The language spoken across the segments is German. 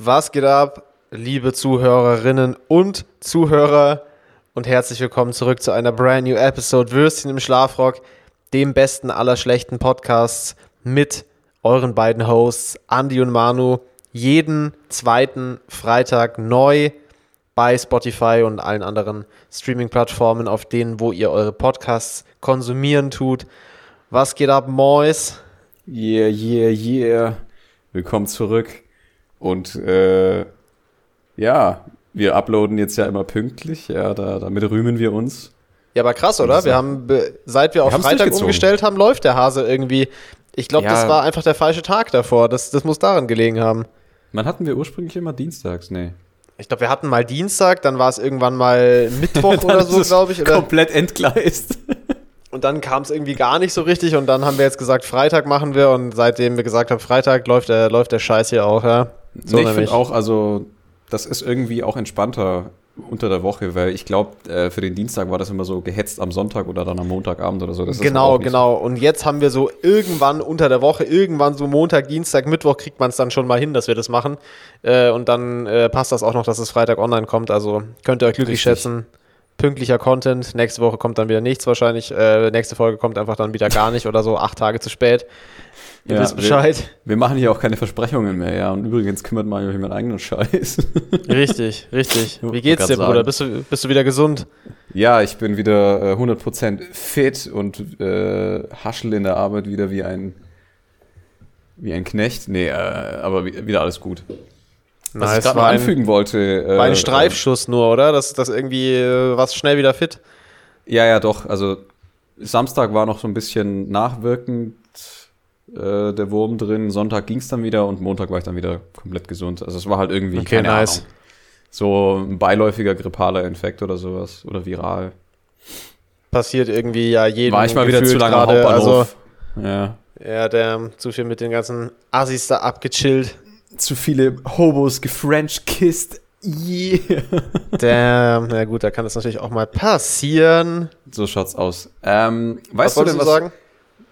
Was geht ab, liebe Zuhörerinnen und Zuhörer? Und herzlich willkommen zurück zu einer brand new Episode Würstchen im Schlafrock, dem besten aller schlechten Podcasts mit euren beiden Hosts Andy und Manu. Jeden zweiten Freitag neu bei Spotify und allen anderen Streaming-Plattformen, auf denen, wo ihr eure Podcasts konsumieren tut. Was geht ab, Mois? Yeah, yeah, yeah. Willkommen zurück. Und äh, ja, wir uploaden jetzt ja immer pünktlich. Ja, da, damit rühmen wir uns. Ja, aber krass, oder? Wir haben, seit wir auf Wir Freitag umgestellt haben, läuft der Hase irgendwie. Ich glaube, Ja. das war einfach der falsche Tag davor. Das, das muss daran gelegen haben. Wann hatten wir ursprünglich immer dienstags? Nee. Ich glaube, wir hatten mal Dienstag, dann war es irgendwann mal Mittwoch oder so, glaube ich. Oder? Komplett entgleist. Und dann kam es irgendwie gar nicht so richtig und dann haben wir jetzt gesagt, Freitag machen wir und seitdem wir gesagt haben, Freitag läuft der, läuft der Scheiß hier auch, ja. So nee, ich finde auch, also, das ist irgendwie auch entspannter unter der Woche, weil ich glaube, äh, für den Dienstag war das immer so gehetzt am Sonntag oder dann am Montagabend oder so. Das Genau, genau. Und jetzt haben wir so irgendwann unter der Woche, irgendwann so Montag, Dienstag, Mittwoch kriegt man es dann schon mal hin, dass wir das machen. Äh, und dann äh, passt das auch noch, dass es Freitag online kommt. Also könnt ihr euch glücklich Richtig. schätzen. Pünktlicher Content. Nächste Woche kommt dann wieder nichts wahrscheinlich. Äh, nächste Folge kommt einfach dann wieder gar nicht oder so acht Tage zu spät. Ihr Ja, wisst Bescheid. Wir machen hier auch keine Versprechungen mehr, ja. Und übrigens kümmert man sich um meinen eigenen Scheiß. Richtig, richtig. Wie geht's dir, Bruder? Bist du, bist du wieder gesund? Ja, ich bin wieder äh, 100% fit und äh, haschel in der Arbeit wieder wie ein wie ein Knecht. Nee, äh, aber wie- wieder alles gut. Was ich gerade anfügen wollte. Äh, war ein Streifschuss nur, oder? Das, das irgendwie äh, was schnell wieder fit. Ja, ja, doch. Also Samstag war noch so ein bisschen nachwirkend äh, der Wurm drin. Sonntag ging es dann wieder und Montag war ich dann wieder komplett gesund. Also es war halt irgendwie Okay, keine nice. Ahnung, so ein beiläufiger grippaler Infekt oder sowas oder viral. Passiert irgendwie ja jedem War ich mal wieder zu lange am gerade. Also, Hauptbahnhof. ja. Ja, der zu viel mit den ganzen Assis da abgechillt. zu viele Hobos gefrench-kissed. Yeah. Der, na gut, da kann das natürlich auch mal passieren. So schaut's aus. Ähm, Was weißt du wolltest denn, du was sagen?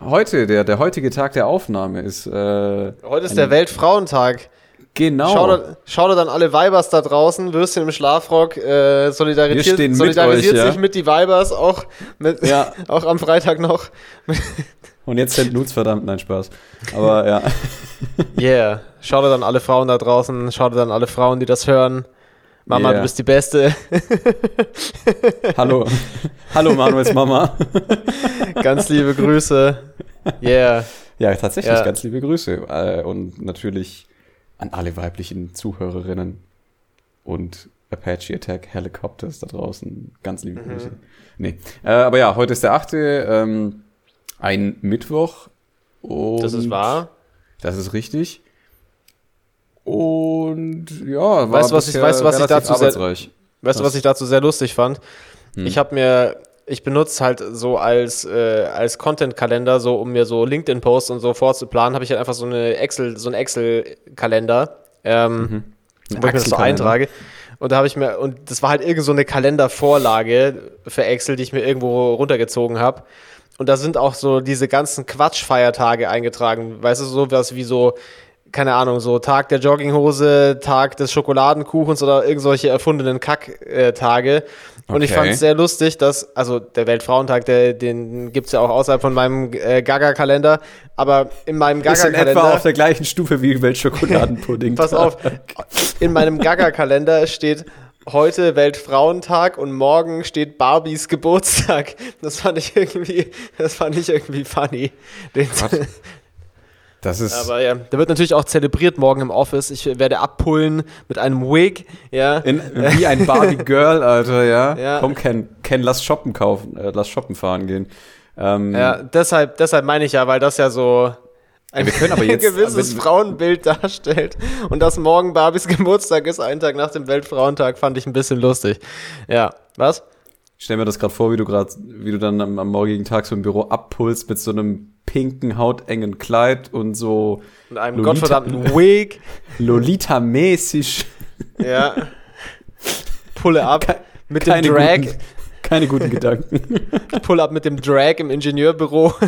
Heute, der, der heutige Tag der Aufnahme ist? Äh, Heute ist der Weltfrauentag. Genau. Schaut, schaut dann alle Weibers da draußen, Würstchen im Schlafrock, äh, solidarisiert, mit solidarisiert euch, ja. sich mit die Weibers auch, mit, Ja. auch am Freitag noch. Und jetzt sind Nudes, verdammt, nein, Spaß. Aber ja. Yeah. Schaut dann alle Frauen da draußen, schaut dann alle Frauen, die das hören. Mama, Yeah. du bist die Beste. Hallo. Hallo Manuels Mama. Ganz liebe Grüße. Yeah. Ja, tatsächlich, Ja. ganz liebe Grüße. Äh, und natürlich an alle weiblichen Zuhörerinnen und Apache Attack Helicopters da draußen. Ganz liebe Mhm. Grüße. Nee. Äh, aber ja, heute ist der 8. Ähm, ein Mittwoch. Das ist wahr. Das ist richtig. Und ja, war Weißt du, was ich- weißt du, was ich dazu sehr-. Weißt du, Was? was ich dazu sehr lustig fand? Hm. Ich habe mir, ich benutze halt so als, äh, als Content-Kalender, so um mir so LinkedIn-Posts und so vorzuplanen, habe ich halt einfach so eine Excel, so einen Excel-Kalender, ähm, Mhm. wo ich mir das so eintrage. Und da habe ich mir, und das war halt irgend so eine Kalendervorlage für Excel, die ich mir irgendwo runtergezogen habe. Und da sind auch so diese ganzen Quatschfeiertage eingetragen. Weißt du, so was wie so, keine Ahnung, so Tag der Jogginghose, Tag des Schokoladenkuchens oder irgendwelche erfundenen Kacktage. Und ich Okay. fand es sehr lustig, dass, also der Weltfrauentag, der, den gibt es ja auch außerhalb von meinem äh, Gaga-Kalender, aber in meinem Ist in etwa Gaga-Kalender. auf der gleichen Stufe wie Weltschokoladenpudding. Pass auf, in meinem Gaga-Kalender steht heute Weltfrauentag und morgen steht Barbies Geburtstag. Das fand ich irgendwie, das fand ich irgendwie funny. Den, Das ist. aber ja, der wird natürlich auch zelebriert morgen im Office. Ich werde abpullen mit einem Wig, ja. in, wie ein Barbie Girl, Alter, ja. Ja. Komm, Ken, Ken, lass shoppen kaufen, äh, lass shoppen fahren gehen. Ähm, Ja, deshalb, deshalb meine ich ja, weil das ja so ein aber jetzt- gewisses wenn- Frauenbild darstellt. Und dass morgen Barbies Geburtstag ist, einen Tag nach dem Weltfrauentag, fand ich ein bisschen lustig. Ja, was? Ich stell mir das gerade vor, wie du gerade, wie du dann am, am morgigen Tag so im Büro abpulst mit so einem pinken, hautengen Kleid und so Mit einem Lolita- gottverdammten Wig. Lolita-mäßig. Ja. Pulle ab mit dem Drag. Guten, keine guten Gedanken. Pull up mit dem Drag im Ingenieurbüro.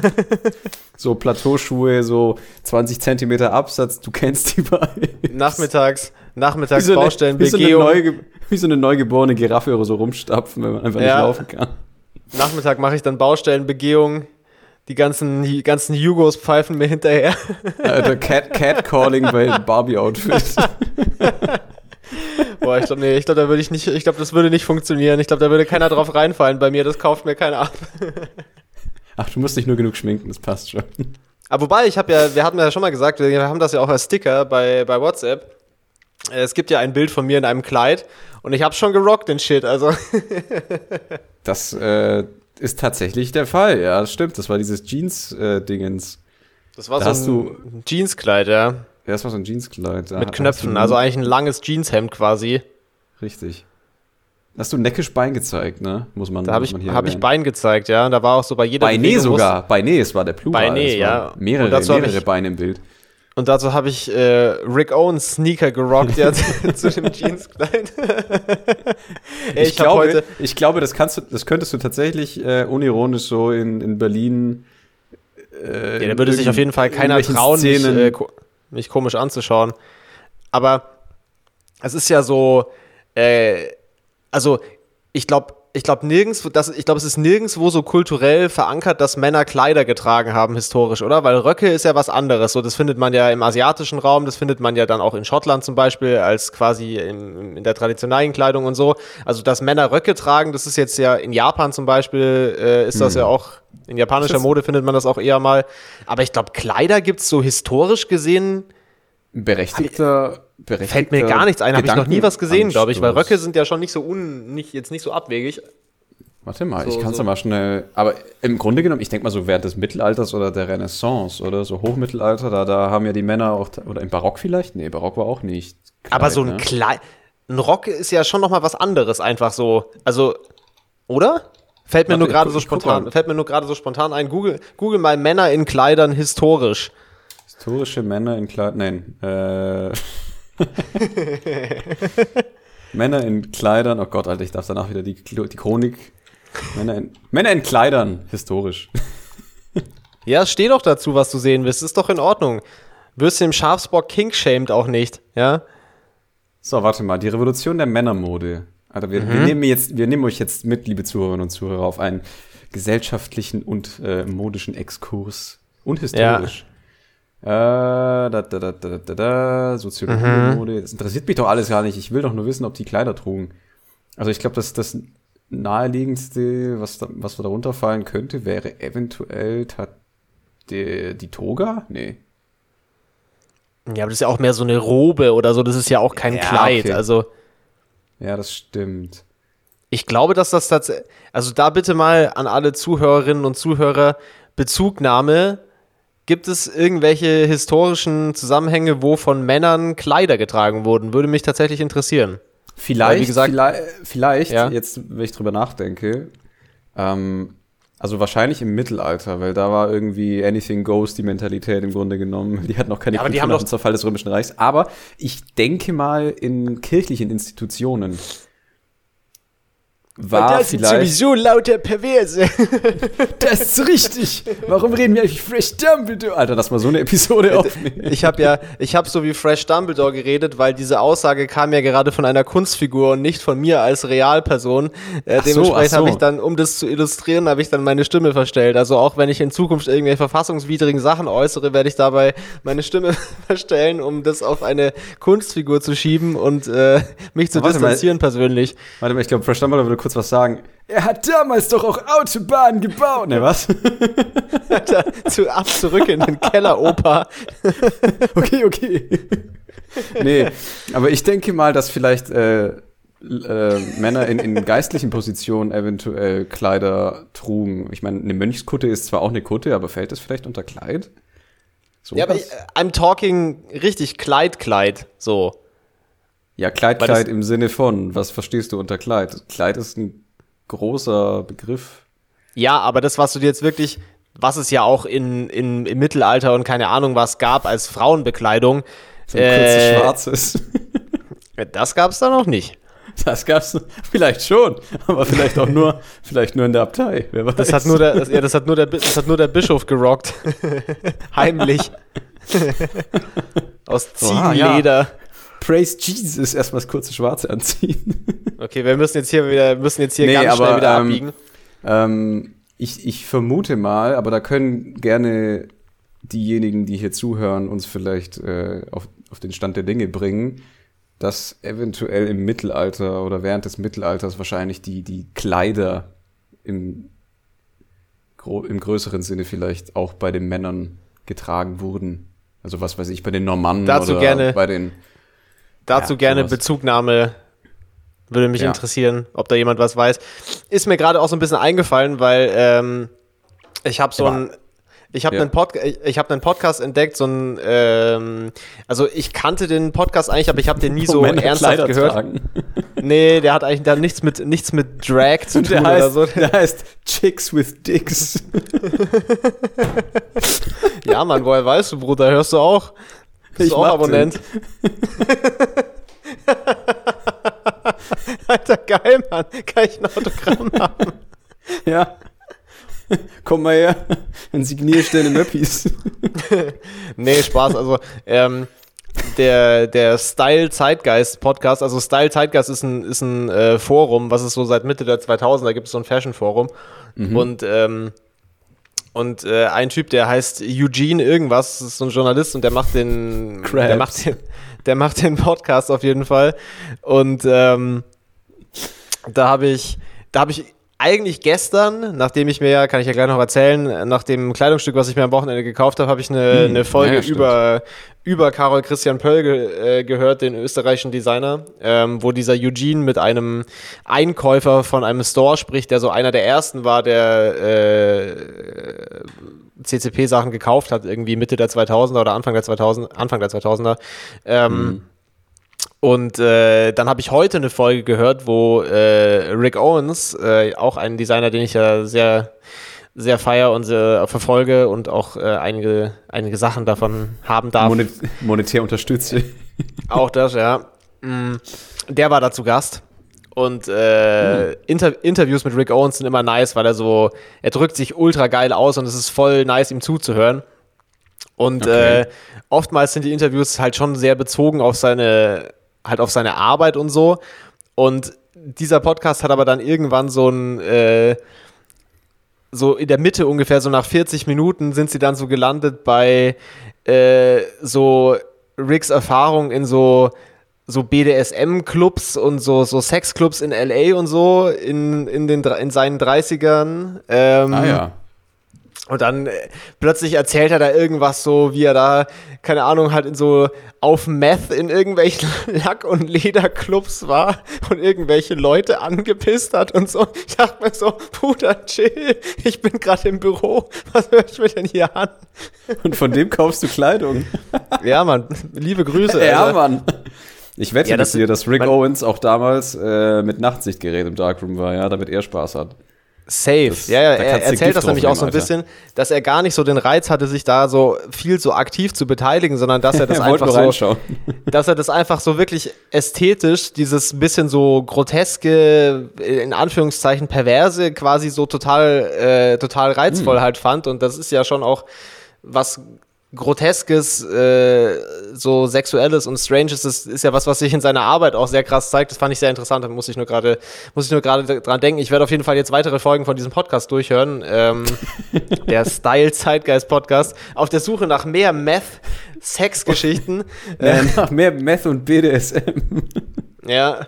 So Plateauschuhe, so 20 Zentimeter Absatz, du kennst die beiden. nachmittags, Nachmittags wie so eine, Baustellenbegehung. Wie so, eine wie so eine neugeborene Giraffe oder so rumstapfen, wenn man einfach ja. nicht laufen kann. Nachmittag mache ich dann Baustellenbegehung. Die ganzen, die ganzen Jugos pfeifen mir hinterher. Alter, Cat, Catcalling bei Barbie-Outfit. Boah, ich glaube, nee, ich glaube, da würde ich nicht, ich glaube, das würde nicht funktionieren. Ich glaube, da würde keiner drauf reinfallen bei mir, das kauft mir keiner ab. Ach, du musst dich nur genug schminken, das passt schon. Aber wobei, ich habe ja, wir hatten ja schon mal gesagt, wir haben das ja auch als Sticker bei, bei WhatsApp. Es gibt ja ein Bild von mir in einem Kleid und ich habe schon gerockt den Shit, also. das äh, ist tatsächlich der Fall, ja, das stimmt. Das war dieses Jeans-Dingens. Äh, das war da so ein Jeanskleid, ja. Ja, das war so ein Jeanskleid. Mit Knöpfen, also eigentlich ein langes Jeanshemd quasi. Richtig. Hast du neckisch Bein gezeigt, ne? Muss man, da habe ich, hab ich Bein gezeigt, ja. Da war auch so bei jeder Beine Bewegung sogar. Beine, es war der Plural. Beine, ja. Mehrere, mehrere ich, Beine im Bild. Und dazu habe ich äh, Rick Owens Sneaker gerockt, ja, zu dem Jeanskleid. ich, ich, glaube, ich glaube, das, kannst du, das könntest du tatsächlich äh, unironisch so in, in Berlin. Äh, ja, da würde sich auf jeden Fall keiner trauen, mich, äh, mich komisch anzuschauen. Aber es ist ja so, äh, also ich glaube, ich glaube nirgends, das, ich glaube, es ist nirgendwo so kulturell verankert, dass Männer Kleider getragen haben historisch, oder? Weil Röcke ist ja was anderes. So, das findet man ja im asiatischen Raum, das findet man ja dann auch in Schottland zum Beispiel als quasi in, in der traditionellen Kleidung und so. Also, dass Männer Röcke tragen, das ist jetzt ja in Japan zum Beispiel, äh, ist das hm. ja auch in japanischer Mode findet man das auch eher mal. Aber ich glaube, Kleider gibt es so historisch gesehen. Berechtigter Fällt mir gar nichts ein, habe ich noch nie was gesehen, glaube ich, weil Röcke sind ja schon nicht so un, nicht, jetzt nicht so abwegig. Warte mal, so, ich kann es so. ja mal schnell. Aber im Grunde genommen, ich denke mal so während des Mittelalters oder der Renaissance oder so Hochmittelalter, da, da haben ja die Männer auch. Oder im Barock vielleicht? Nee, Barock war auch nicht. Kleid, aber so ein ne? Kleid. Ein Rock ist ja schon noch mal was anderes, einfach so. Also, oder? Fällt mir Warte, nur gerade so spontan. Fällt mir nur gerade so spontan ein. Google, Google mal Männer in Kleidern historisch. Historische Männer in Kleidern. Nein. Äh. Männer in Kleidern, oh Gott, Alter, ich darf danach wieder die, die Chronik. Männer in, Männer in Kleidern, historisch. ja, steh doch dazu, was du sehen willst. Ist doch in Ordnung. Wirst du im Schafsbock King shamed auch nicht, ja? So, warte mal. Die Revolution der Männermode. Alter, wir, mhm. wir, nehmen jetzt, wir nehmen euch jetzt mit, liebe Zuhörerinnen und Zuhörer, auf einen gesellschaftlichen und äh, modischen Exkurs. Und historisch. Ja. Äh, da, da, da, da, da, da, Soziologie, mhm. Mode. Das interessiert mich doch alles gar nicht. Ich will doch nur wissen, ob die Kleider trugen. Also ich glaube, dass das naheliegendste, was, da, was da darunter fallen könnte, wäre eventuell die, die Toga? Nee. Ja, aber das ist ja auch mehr so eine Robe oder so. Das ist ja auch kein ja, Kleid. Okay. Also. Ja, das stimmt. Ich glaube, dass das tatsächlich. Also da bitte mal an alle Zuhörerinnen und Zuhörer Bezugnahme Gibt es irgendwelche historischen Zusammenhänge, wo von Männern Kleider getragen wurden? Würde mich tatsächlich interessieren. Vielleicht, gesagt, vielleicht, vielleicht ja. jetzt, wenn ich drüber nachdenke, ähm, also wahrscheinlich im Mittelalter, weil da war irgendwie Anything Goes die Mentalität im Grunde genommen. Die hatten noch keine ja, aber die haben doch Zerfall des Römischen Reichs. Aber ich denke mal in kirchlichen Institutionen war das vielleicht. Sind sowieso lauter Perverse. das ist richtig. Warum reden wir eigentlich Fresh Dumbledore? Alter, dass wir so eine Episode aufnehmen. Ich habe ja, ich habe so wie Fresh Dumbledore geredet, weil diese Aussage kam ja gerade von einer Kunstfigur und nicht von mir als Realperson. Äh, dementsprechend so, so. habe ich dann, um das zu illustrieren, habe ich dann meine Stimme verstellt. Also auch wenn ich in Zukunft irgendwelche verfassungswidrigen Sachen äußere, werde ich dabei meine Stimme verstellen, um das auf eine Kunstfigur zu schieben und äh, mich zu distanzieren mal, persönlich. Warte mal, ich glaube, Fresh Dumbledore würde kurz was sagen. Er hat damals doch auch Autobahnen gebaut. Ne, was? zu, ab zurück in den Keller, Opa. okay, okay. nee, aber ich denke mal, dass vielleicht äh, äh, Männer in, in geistlichen Positionen eventuell Kleider trugen. Ich meine, eine Mönchskutte ist zwar auch eine Kutte, aber fällt das vielleicht unter Kleid? So ja, was? aber ich, I'm talking richtig Kleid, Kleid, so. Ja, Kleid, Kleid im Sinne von, was verstehst du unter Kleid? Kleid ist ein großer Begriff. Ja, aber das, was du dir jetzt wirklich, was es ja auch in, in, im Mittelalter und keine Ahnung was gab als Frauenbekleidung. So ein äh, schwarzes. das gab es da noch nicht. Das gab's vielleicht schon, aber vielleicht auch nur, vielleicht nur in der Abtei. Wer weiß. Das hat nur der, das, ja, das hat nur der, das hat nur der Bischof gerockt. Heimlich. Aus Ziegenleder. Oh, ja. Praise Jesus, erstmal das kurze Schwarze anziehen. Okay, wir müssen jetzt hier wieder, müssen jetzt hier nee, ganz aber, schnell wieder ähm, abbiegen. Ähm, ich, ich vermute mal, aber da können gerne diejenigen, die hier zuhören, uns vielleicht äh, auf, auf den Stand der Dinge bringen, dass eventuell im Mittelalter oder während des Mittelalters wahrscheinlich die, die Kleider im, im größeren Sinne vielleicht auch bei den Männern getragen wurden. Also was weiß ich, bei den Normannen dazu oder gerne, bei den. Dazu ja, gerne sowas. Bezugnahme würde mich ja. interessieren, ob da jemand was weiß. Ist mir gerade auch so ein bisschen eingefallen, weil ähm, ich habe so ein ich habe ja. einen, Pod ich hab einen Podcast entdeckt, so ein, ähm, also ich kannte den Podcast eigentlich, aber ich habe den nie so ernsthaft Kleider gehört. Tragen. Nee, der hat eigentlich da nichts mit, nichts mit Drag zu tun der heißt, oder so. Der heißt Chicks with Dicks. ja, Mann, woher weißt du, Bruder? Hörst du auch? Bist ich du auch Abonnent? Alter, geil, Mann. Kann ich ein Autogramm haben? Ja. Komm mal her, dann signierst deine Möppis. nee, Spaß. Also, ähm, der, der Style Zeitgeist Podcast, also Style Zeitgeist ist ein, ist ein äh, Forum, was es so seit Mitte der 2000er gibt, es so ein Fashion Forum. Mhm. Und, ähm, und äh, ein Typ, der heißt Eugene irgendwas, ist so ein Journalist und der macht den, der macht den, der macht den Podcast auf jeden Fall. Und ähm, da habe ich, da habe ich eigentlich gestern, nachdem ich mir ja, kann ich ja gleich noch erzählen, nach dem Kleidungsstück, was ich mir am Wochenende gekauft habe, habe ich eine, hm, eine Folge ja, über, über Karol Christian Pöll ge, äh, gehört, den österreichischen Designer, ähm, wo dieser Eugene mit einem Einkäufer von einem Store spricht, der so einer der ersten war, der äh, CCP-Sachen gekauft hat, irgendwie Mitte der 2000er oder Anfang der 2000 Anfang der 2000er. Ähm, hm und äh, dann habe ich heute eine Folge gehört, wo äh, Rick Owens, äh, auch ein Designer, den ich ja sehr, sehr feier und sehr verfolge und auch äh, einige, einige Sachen davon haben darf. Monet monetär unterstütze. Auch das, ja. Mm, der war da zu Gast. Und äh, mhm. Inter Interviews mit Rick Owens sind immer nice, weil er so, er drückt sich ultra geil aus und es ist voll nice, ihm zuzuhören. Und okay. äh, oftmals sind die Interviews halt schon sehr bezogen auf seine halt auf seine Arbeit und so. Und dieser Podcast hat aber dann irgendwann so ein, äh, so in der Mitte ungefähr, so nach 40 Minuten sind sie dann so gelandet bei äh, so Ricks Erfahrung in so so BDSM-Clubs und so, so Sex-Clubs in LA und so in, in, den, in seinen 30ern. Ähm, ah ja. Und dann äh, plötzlich erzählt er da irgendwas so, wie er da, keine Ahnung, halt in so auf Meth in irgendwelchen Lack- und Lederclubs war und irgendwelche Leute angepisst hat und so. Ich dachte mir so, Bruder, chill, ich bin gerade im Büro, was höre ich mir denn hier an? Und von dem kaufst du Kleidung. ja, Mann, liebe Grüße. Ja, Alter. Mann. Ich wette ja, mit dir, dass Rick Owens auch damals äh, mit Nachtsichtgerät im Darkroom war, ja, damit er Spaß hat. Safe. Das, ja, ja, er erzählt das nämlich auch so ein bisschen, dass er gar nicht so den Reiz hatte, sich da so viel so aktiv zu beteiligen, sondern dass er das er einfach so, dass er das einfach so wirklich ästhetisch, dieses bisschen so groteske, in Anführungszeichen perverse, quasi so total, äh, total reizvoll hm. halt fand. Und das ist ja schon auch was Groteskes, äh, so Sexuelles und Stranges ist, ist ja was, was sich in seiner Arbeit auch sehr krass zeigt. Das fand ich sehr interessant. Da muss ich nur gerade, muss ich nur gerade dran denken. Ich werde auf jeden Fall jetzt weitere Folgen von diesem Podcast durchhören. Ähm, der Style Zeitgeist Podcast. Auf der Suche nach mehr Meth, Sexgeschichten. ja, nach mehr Meth und BDSM. ja.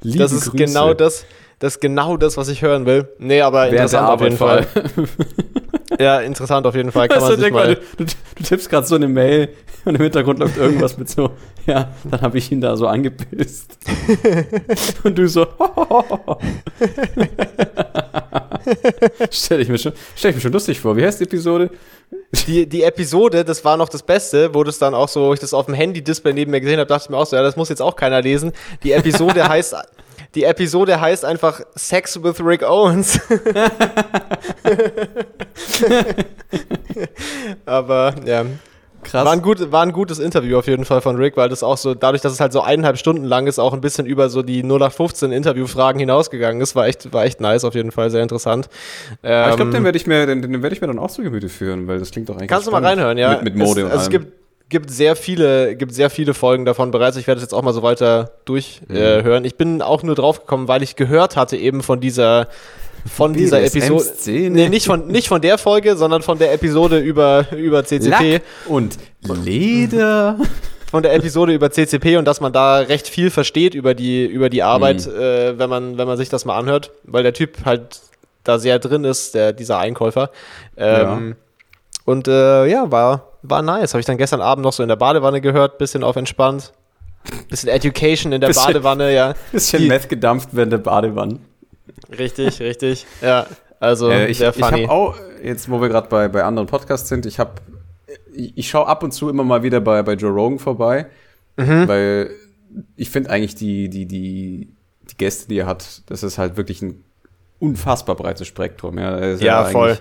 Liebe das ist Grüße. genau das, das ist genau das, was ich hören will. Nee, aber interessant auf jeden Fall. Ja, interessant auf jeden Fall. Kann weißt man du, mal, du, du, tippst gerade so eine Mail und im Hintergrund läuft irgendwas mit so, ja, dann habe ich ihn da so angepisst. und du so, stell ich mir schon, stell ich mir schon lustig vor. Wie heißt die Episode? Die, die Episode, das war noch das Beste, wo das dann auch so, ich das auf dem Handy-Display neben mir gesehen habe, dachte ich mir auch so, ja, das muss jetzt auch keiner lesen. Die Episode heißt die Episode heißt einfach Sex with Rick Owens. Aber ja. Krass. War ein, gut, war ein gutes Interview auf jeden Fall von Rick, weil das auch so, dadurch, dass es halt so eineinhalb Stunden lang ist, auch ein bisschen über so die 0815 Interviewfragen hinausgegangen ist. War echt, war echt nice auf jeden Fall, sehr interessant. Ähm, ich glaube, den werde ich, mir, den, den werd ich mir dann auch zu Gemüte führen, weil das klingt doch eigentlich Kannst du mal reinhören, ja. Mit, mit Mode es, und also allem. Es gibt, gibt sehr viele, gibt sehr viele Folgen davon bereits. Ich werde es jetzt auch mal so weiter durchhören. Mhm. Äh, ich bin auch nur drauf gekommen, weil ich gehört hatte eben von dieser von dieser Episode. Nee, nicht von, nicht von der Folge, sondern von der Episode über, über CCP. Lack und Leder. Von der Episode über CCP und dass man da recht viel versteht über die, über die Arbeit, Mhm. äh, wenn, man, wenn man sich das mal anhört, weil der Typ halt da sehr drin ist, der, dieser Einkäufer. Ähm, Und äh, ja, war, war nice. Habe ich dann gestern Abend noch so in der Badewanne gehört, bisschen auf entspannt. Bisschen Education in der Bisschen- Badewanne, ja. Bisschen Die- Meth gedampft während der Badewanne. Richtig, richtig. Ja, also Äh, ich sehr ich funny. habe auch, jetzt wo wir gerade bei, bei anderen Podcasts sind, ich habe, ich, ich schaue ab und zu immer mal wieder bei, bei Joe Rogan vorbei, Mhm. weil ich finde eigentlich die, die, die, die Gäste, die er hat, das ist halt wirklich ein unfassbar breites Spektrum. Ja, ist Ja, voll.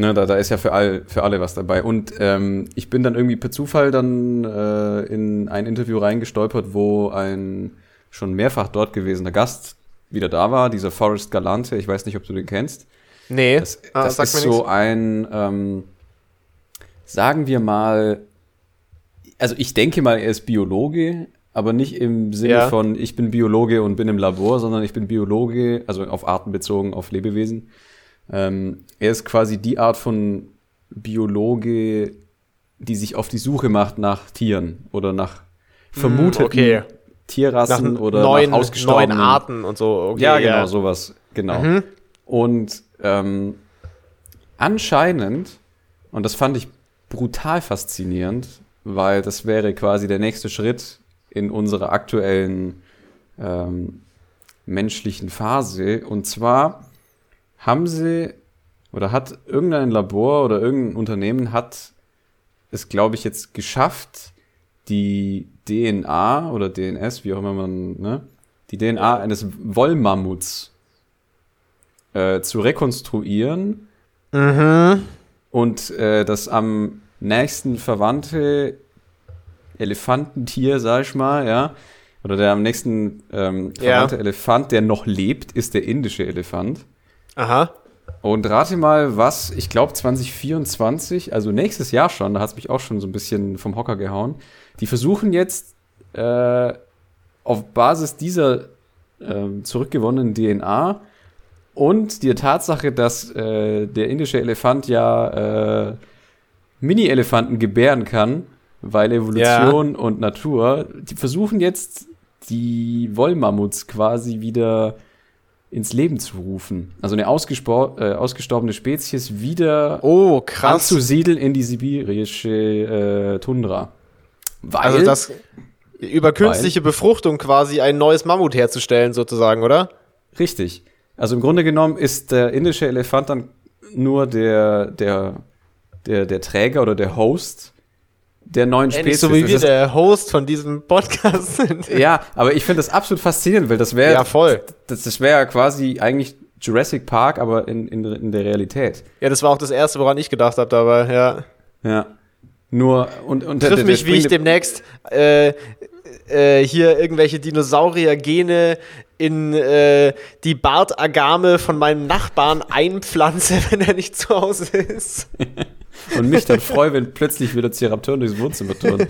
Ne, da, da ist ja für, all, für alle was dabei. Und ähm, ich bin dann irgendwie per Zufall dann äh, in ein Interview reingestolpert, wo ein schon mehrfach dort gewesener Gast wieder da war, dieser Forrest Galante. Ich weiß nicht, ob du den kennst. nee, Das, ah, das ist so ein, ähm, sagen wir mal, also ich denke mal, er ist Biologe, aber nicht im Sinne Ja. von, ich bin Biologe und bin im Labor, sondern ich bin Biologe, also auf Arten bezogen, auf Lebewesen. Ähm, er ist quasi die Art von Biologe, die sich auf die Suche macht nach Tieren oder nach vermuteten Hm, okay. Nach Tierrassen oder neuen, nach ausgestorbenen neuen Arten und so. Okay, ja, genau, sowas. Genau. Mhm. Und ähm, anscheinend, und das fand ich brutal faszinierend, weil das wäre quasi der nächste Schritt in unserer aktuellen ähm, menschlichen Phase. Und zwar haben sie oder hat irgendein Labor oder irgendein Unternehmen hat es, glaube ich, jetzt geschafft, die DNA oder DNS, wie auch immer man, ne, die DNA eines Wollmammuts äh, zu rekonstruieren Mhm. und äh, das am nächsten verwandte Elefantentier, sag ich mal, ja, oder der am nächsten ähm, Ja. verwandte Elefant, der noch lebt, ist der indische Elefant. Aha. Und rate mal, was, ich glaube 2024, also nächstes Jahr schon, da hat es mich auch schon so ein bisschen vom Hocker gehauen. Die versuchen jetzt äh, auf Basis dieser ähm, zurückgewonnenen DNA und der Tatsache, dass äh, der indische Elefant ja äh, Mini-Elefanten gebären kann, weil Evolution und Natur, die versuchen jetzt die Wollmammuts quasi wieder ins Leben zu rufen. Also eine äh, ausgestorbene Spezies wieder Oh, krass. anzusiedeln in die sibirische äh, Tundra. Weil, Also das über künstliche Befruchtung quasi ein neues Mammut herzustellen, sozusagen, oder? Richtig. Also im Grunde genommen ist der indische Elefant dann nur der, der, der, der Träger oder der Host der neuen Ähnlich Spezies. so wie Das wir ist- der Host von diesem Podcast sind. ja, aber ich finde das absolut faszinierend, weil das wäre Ja, voll. das, das wäre quasi eigentlich Jurassic Park, aber in, in, in der Realität. Ja, das war auch das Erste, woran ich gedacht habe dabei, ja. Ja. Nur und, und Triff mich, wie ich demnächst äh, äh, hier irgendwelche Dinosaurier-Gene in äh, die Bartagame von meinem Nachbarn einpflanze, wenn er nicht zu Hause ist. und mich dann freue, wenn plötzlich wieder Ceraptoren durchs Wohnzimmer turnen.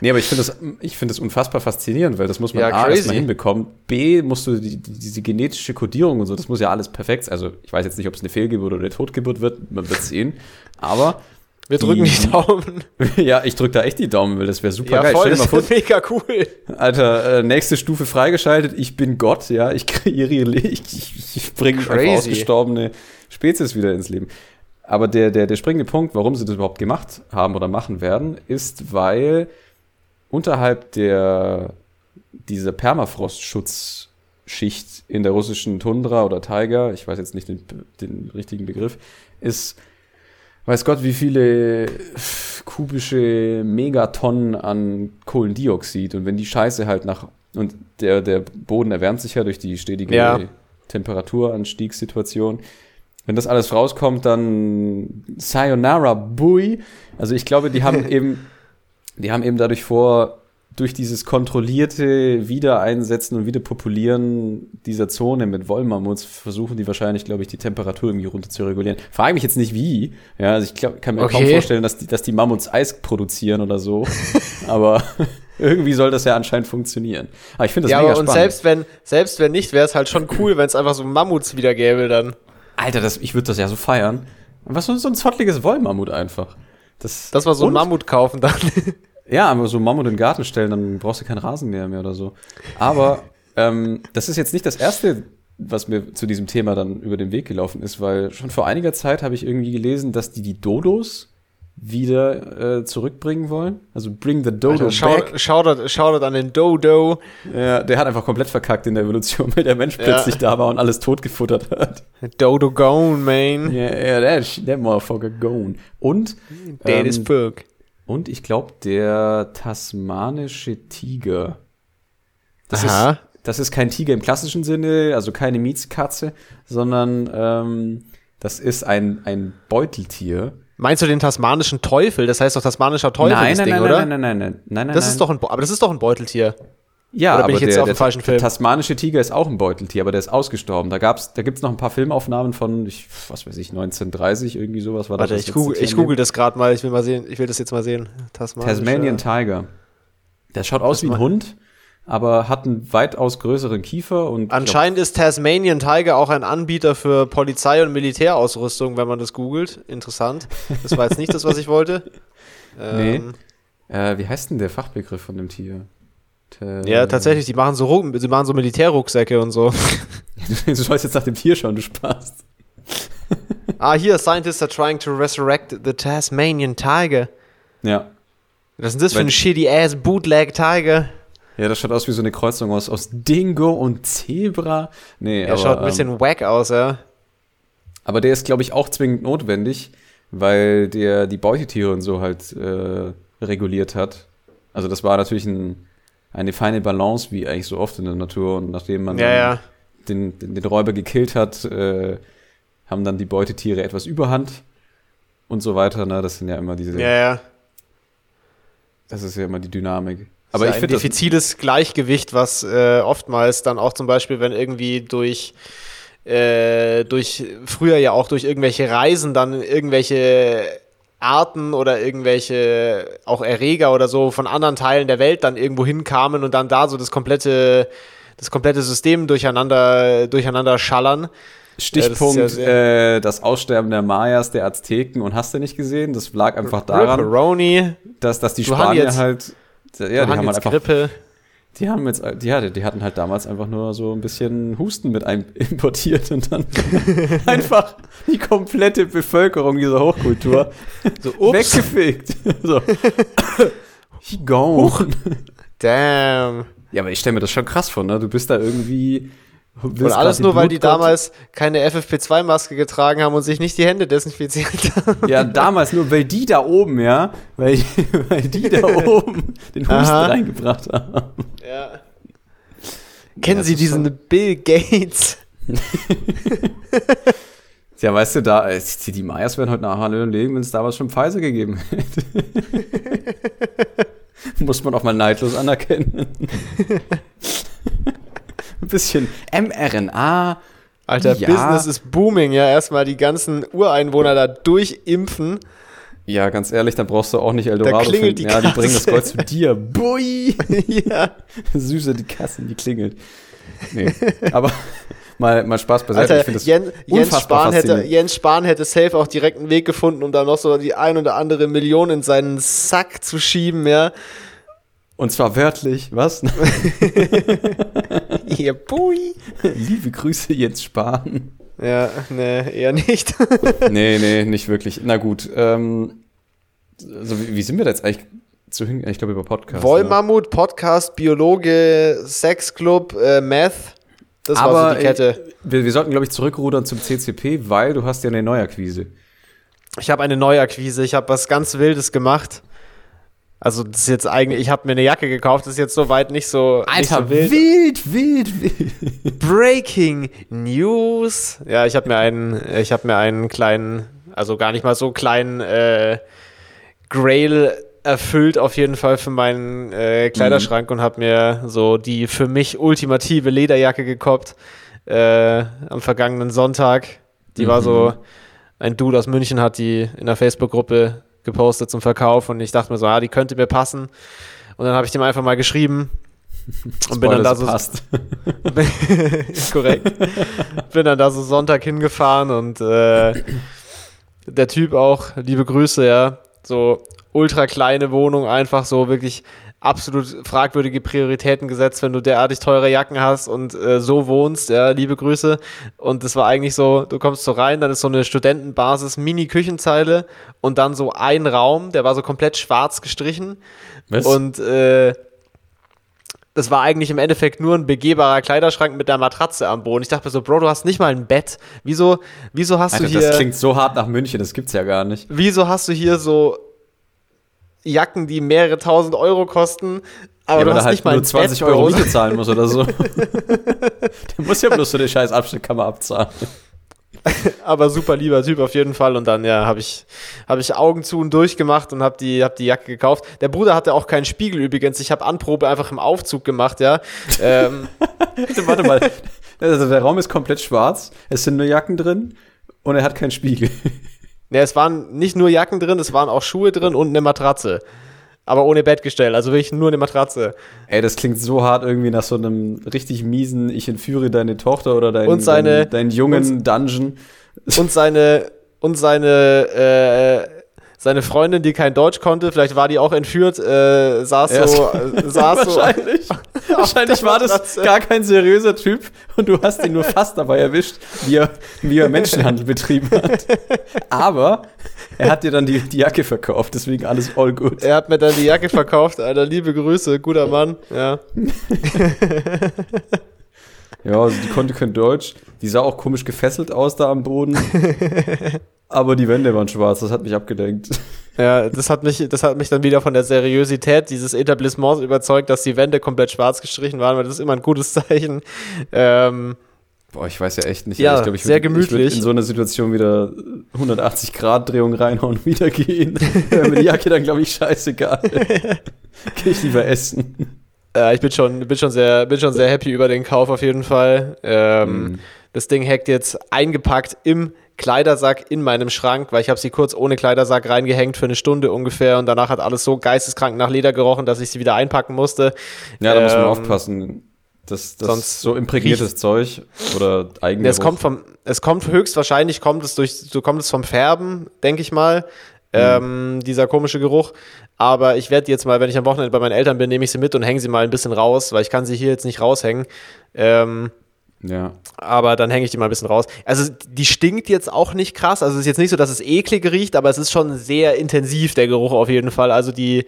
Nee, aber ich finde das, ich finde das unfassbar faszinierend, weil das muss man Ja, A erstmal hinbekommen. B musst du die, die, diese genetische Kodierung und so, das muss ja alles perfekt sein. Also ich weiß jetzt nicht, ob es eine Fehlgeburt oder eine Totgeburt wird, man wird sehen. Aber Wir Die- drücken die Daumen. ja, ich drücke da echt die Daumen, weil das wäre super Ja, geil. voll, Stell das ist mega cool. Alter, äh, nächste Stufe freigeschaltet, ich bin Gott, ja, ich kreiere, ich, ich, ich bringe einfach ausgestorbene Spezies wieder ins Leben. Aber der, der, der springende Punkt, warum sie das überhaupt gemacht haben oder machen werden, ist, weil unterhalb der, dieser Permafrostschutzschicht in der russischen Tundra oder Taiga, ich weiß jetzt nicht den, den richtigen Begriff, ist, weiß Gott, wie viele kubische Megatonnen an Kohlendioxid. Und wenn die Scheiße halt nach, und der, der Boden erwärmt sich ja durch die stetige Ja. Temperaturanstiegssituation. Wenn das alles rauskommt, dann Sayonara Bui. Also ich glaube, die haben eben, die haben eben dadurch vor, durch dieses kontrollierte Wiedereinsetzen und Wiederpopulieren dieser Zone mit Wollmammuts versuchen die wahrscheinlich, glaube ich, die Temperatur irgendwie runter zu regulieren. Frage mich jetzt nicht wie. Ja, also ich glaub, kann mir Okay. kaum vorstellen, dass die, dass die Mammuts Eis produzieren oder so. aber irgendwie soll das ja anscheinend funktionieren. Aber ich finde das ja, mega aber und spannend. selbst wenn, selbst wenn nicht, wäre es halt schon cool, wenn es einfach so Mammuts wieder gäbe dann. Alter, das, ich würde das ja so feiern. Was so, so ein zottliges Wollmammut einfach. Das, Dass wir so ein und- Mammut kaufen dann. Ja, aber so Mammut in den Garten stellen, dann brauchst du keinen Rasenmäher mehr oder so. Aber ähm, das ist jetzt nicht das erste, was mir zu diesem Thema dann über den Weg gelaufen ist, weil schon vor einiger Zeit habe ich irgendwie gelesen, dass die die Dodos wieder äh, zurückbringen wollen. Also bring the Dodo Alter, schau, back. Shoutout, Shoutout an den Dodo. Ja, der hat einfach komplett verkackt in der Evolution, weil der Mensch Ja. plötzlich da war und alles totgefuttert hat. Dodo gone, man. Ja, ja, der, der Motherfucker gone. Und as ähm, fuck. Und ich glaube, der tasmanische Tiger. Das Aha. ist, das ist kein Tiger im klassischen Sinne, also keine Mietskatze, sondern ähm, das ist ein, ein Beuteltier. Meinst du den tasmanischen Teufel? Das heißt doch tasmanischer Teufel, nein, das nein, Ding, nein, oder? nein, nein, nein, nein, nein, nein. das ist doch ein, aber das ist doch ein Beuteltier. ja, oder bin aber ich jetzt der, auf dem der, falschen der Film? tasmanische Tiger ist auch ein Beuteltier, aber der ist ausgestorben. Da gab's, da gibt's noch ein paar Filmaufnahmen von, ich, was weiß ich, 1930, irgendwie sowas war Warte, das ich letzte google, ich google das gerade mal. Ich will mal sehen. Ich will das jetzt mal sehen. Tasmanian Tiger. Der schaut aus wie ein Hund, aber hat einen weitaus größeren Kiefer und ich glaub, Anscheinend ist Tasmanian Tiger auch ein Anbieter für Polizei- und Militärausrüstung, wenn man das googelt. Interessant. Das war jetzt nicht das, was ich wollte. Nee. Ähm, Äh, wie heißt denn der Fachbegriff von dem Tier? Tä- Ja, tatsächlich, die machen so, sie machen so Militärrucksäcke und so. du sollst jetzt nach dem Tier schauen, du Spaß. ah, hier, scientists are trying to resurrect the Tasmanian Tiger. Ja. Was ist denn das für Weil- ein shitty ass Bootleg Tiger? Ja, das schaut aus wie so eine Kreuzung aus, aus Dingo und Zebra. Nee, Er aber, schaut ein ähm, bisschen wack aus, ja. aber der ist, glaube ich, auch zwingend notwendig, weil der die Beutetiere und so halt äh, reguliert hat. Also das war natürlich ein, eine feine Balance, wie eigentlich so oft in der Natur. Und nachdem man Ja, ja. Den, den, den Räuber gekillt hat, äh, haben dann die Beutetiere etwas Überhand und so weiter. Ne? Das sind ja immer diese, Ja, ja. das ist ja immer die Dynamik. Aber ich ein finde das, diffiziles Gleichgewicht, was äh, oftmals dann auch zum Beispiel, wenn irgendwie durch, äh, durch früher ja auch durch irgendwelche Reisen dann irgendwelche Arten oder irgendwelche auch Erreger oder so von anderen Teilen der Welt dann irgendwo hinkamen und dann da so das komplette das komplette System durcheinander durcheinander schallern. Stichpunkt, Ja, das ja äh, das Aussterben der Mayas, der Azteken und hast du nicht gesehen? Das lag einfach daran, Ripperoni, dass, dass die Spanier halt, ja, die haben halt einfach, Grippe. die haben jetzt, die, ja, die hatten halt damals einfach nur so ein bisschen Husten mit ein, importiert und dann einfach die komplette Bevölkerung dieser Hochkultur So, ups, weggefegt. so. Gone. damn. Ja, aber ich stelle mir das schon krass vor, ne? Du bist da irgendwie. Und alles nur, weil die damals keine FFP2-Maske getragen haben und sich nicht die Hände desinfiziert haben. Ja, damals nur, weil die da oben, ja, weil, weil die da oben den Husten Aha. reingebracht haben. Ja. Kennen das Sie diesen schon- Bill Gates? Ja, weißt du, da, äh, die Mayas wären heute nach Hallo leben, wenn es damals schon Pfizer gegeben hätte. Muss man auch mal neidlos anerkennen. Ein bisschen mRNA. Alter, Ja. Business ist booming, ja. Erstmal die ganzen Ureinwohner da durchimpfen. Ja, ganz ehrlich, dann brauchst du auch nicht Eldorado klingelt finden. die Ja, die bringen das. Gold zu dir. Bui! ja. Süße die Kassen, die klingelt. Nee, aber mal, mal Spaß beiseite. Alter, ich finde das Jen, Jens, unfassbar Spahn hätte. Jens Spahn hätte safe auch direkt einen Weg gefunden, um da noch so die ein oder andere Million in seinen Sack zu schieben, ja. Und zwar wörtlich, was? Ja, bui. Liebe Grüße, Jens Spahn. Ja, ne, eher nicht. nee, nee, nicht wirklich. Na gut. Ähm, also wie, wie sind wir da jetzt eigentlich zu hin? Ich glaube über Podcast. ne? Wollmammut, Podcast, Biologe, Sexclub, äh, Meth. Das war Aber so die Kette. äh, wir, wir sollten, glaube ich, zurückrudern zum CCP, weil du hast ja eine Neuakquise. Ich habe eine Neuakquise, ich habe was ganz Wildes gemacht. Also das ist jetzt eigentlich, ich habe mir eine Jacke gekauft, das ist jetzt soweit nicht so, nicht so wild. wild, wild, wild. Breaking News. Ja, ich habe mir einen, ich habe mir einen kleinen, also gar nicht mal so kleinen äh, Grail erfüllt auf jeden Fall für meinen äh, Kleiderschrank mhm. und habe mir so die für mich ultimative Lederjacke gekoppt äh, am vergangenen Sonntag. Die mhm. war so, mhm. ein Dude aus München hat die in der Facebook-Gruppe gepostet zum Verkauf und ich dachte mir so, ja, die könnte mir passen. Und dann habe ich dem einfach mal geschrieben und bin dann da so passt. korrekt. bin dann da so Sonntag hingefahren und äh, der Typ auch, liebe Grüße, ja, so ultra kleine Wohnung, einfach so wirklich absolut fragwürdige Prioritäten gesetzt, wenn du derartig teure Jacken hast und äh, so wohnst, ja, liebe Grüße. Und das war eigentlich so, du kommst so rein, dann ist so eine Studentenbasis, Mini-Küchenzeile und dann so ein Raum, der war so komplett schwarz gestrichen. Was? Und äh, das war eigentlich im Endeffekt nur ein begehbarer Kleiderschrank mit der Matratze am Boden. Ich dachte mir so, Bro, du hast nicht mal ein Bett. Wieso, wieso hast Alter, du hier. Das klingt so hart nach München, das gibt's ja gar nicht. Wieso hast du hier so Jacken, die mehrere tausend Euro kosten, aber, ja, du hast halt nicht mal nur 20 Bett Euro Miete zahlen muss oder so. Der muss ja bloß so eine scheiß Abstellkammer abzahlen. aber super lieber Typ auf jeden Fall. Und dann, ja, habe ich, hab ich Augen zu und durchgemacht und habe die, hab die Jacke gekauft. Der Bruder hatte auch keinen Spiegel übrigens. Ich habe Anprobe einfach im Aufzug gemacht, ja. ähm. Warte mal. Also der Raum ist komplett schwarz. Es sind nur Jacken drin und er hat keinen Spiegel. Ja, es waren nicht nur Jacken drin, es waren auch Schuhe drin und eine Matratze. Aber ohne Bettgestell, also wirklich nur eine Matratze. Ey, das klingt so hart irgendwie nach so einem richtig miesen, ich entführe deine Tochter oder deinen, und seine, deinen, deinen jungen und, Dungeon. Und seine, und seine, äh, seine Freundin, die kein Deutsch konnte, vielleicht war die auch entführt, äh, saß ja, so, äh, saß wahrscheinlich. so. wahrscheinlich war das gar kein seriöser Typ und du hast ihn nur fast dabei erwischt, wie er, wie er Menschenhandel betrieben hat. Aber er hat dir dann die, die Jacke verkauft, deswegen alles all good. Er hat mir dann die Jacke verkauft, Alter. Liebe Grüße, guter Mann. Ja. ja, also die konnte kein Deutsch. Die sah auch komisch gefesselt aus da am Boden. Aber die Wände waren schwarz, das hat mich abgelenkt. Ja, das hat mich, das hat mich dann wieder von der Seriosität dieses Etablissements überzeugt, dass die Wände komplett schwarz gestrichen waren, weil das ist immer ein gutes Zeichen. Ähm, Boah, ich weiß ja echt nicht. Ja, ich glaub, ich sehr würd, gemütlich. Ich in so einer Situation wieder 180 Grad Drehung reinhauen und wieder gehen. Mir die Jacke dann, glaube ich, scheißegal. Gehe ich lieber essen. Ja, ich bin schon, bin schon sehr, bin schon sehr happy über den Kauf auf jeden Fall. Ähm, mm. Das Ding hackt jetzt eingepackt im Kleidersack in meinem Schrank, weil ich habe sie kurz ohne Kleidersack reingehängt für eine Stunde ungefähr und danach hat alles so geisteskrank nach Leder gerochen, dass ich sie wieder einpacken musste. Ja, da muss man ähm, aufpassen. Das, das Sonst so imprägniertes Zeug oder eigenes. Es kommt vom, es kommt höchstwahrscheinlich kommt es durch, so kommt es vom Färben, denke ich mal. Mhm. Ähm, dieser komische Geruch. Aber ich werde jetzt mal, wenn ich am Wochenende bei meinen Eltern bin, nehme ich sie mit und hänge sie mal ein bisschen raus, weil ich kann sie hier jetzt nicht raushängen. Ähm, ja. Aber dann hänge ich die mal ein bisschen raus. Also die stinkt jetzt auch nicht krass. Also es ist jetzt nicht so, dass es eklig riecht, aber es ist schon sehr intensiv, der Geruch auf jeden Fall. Also die,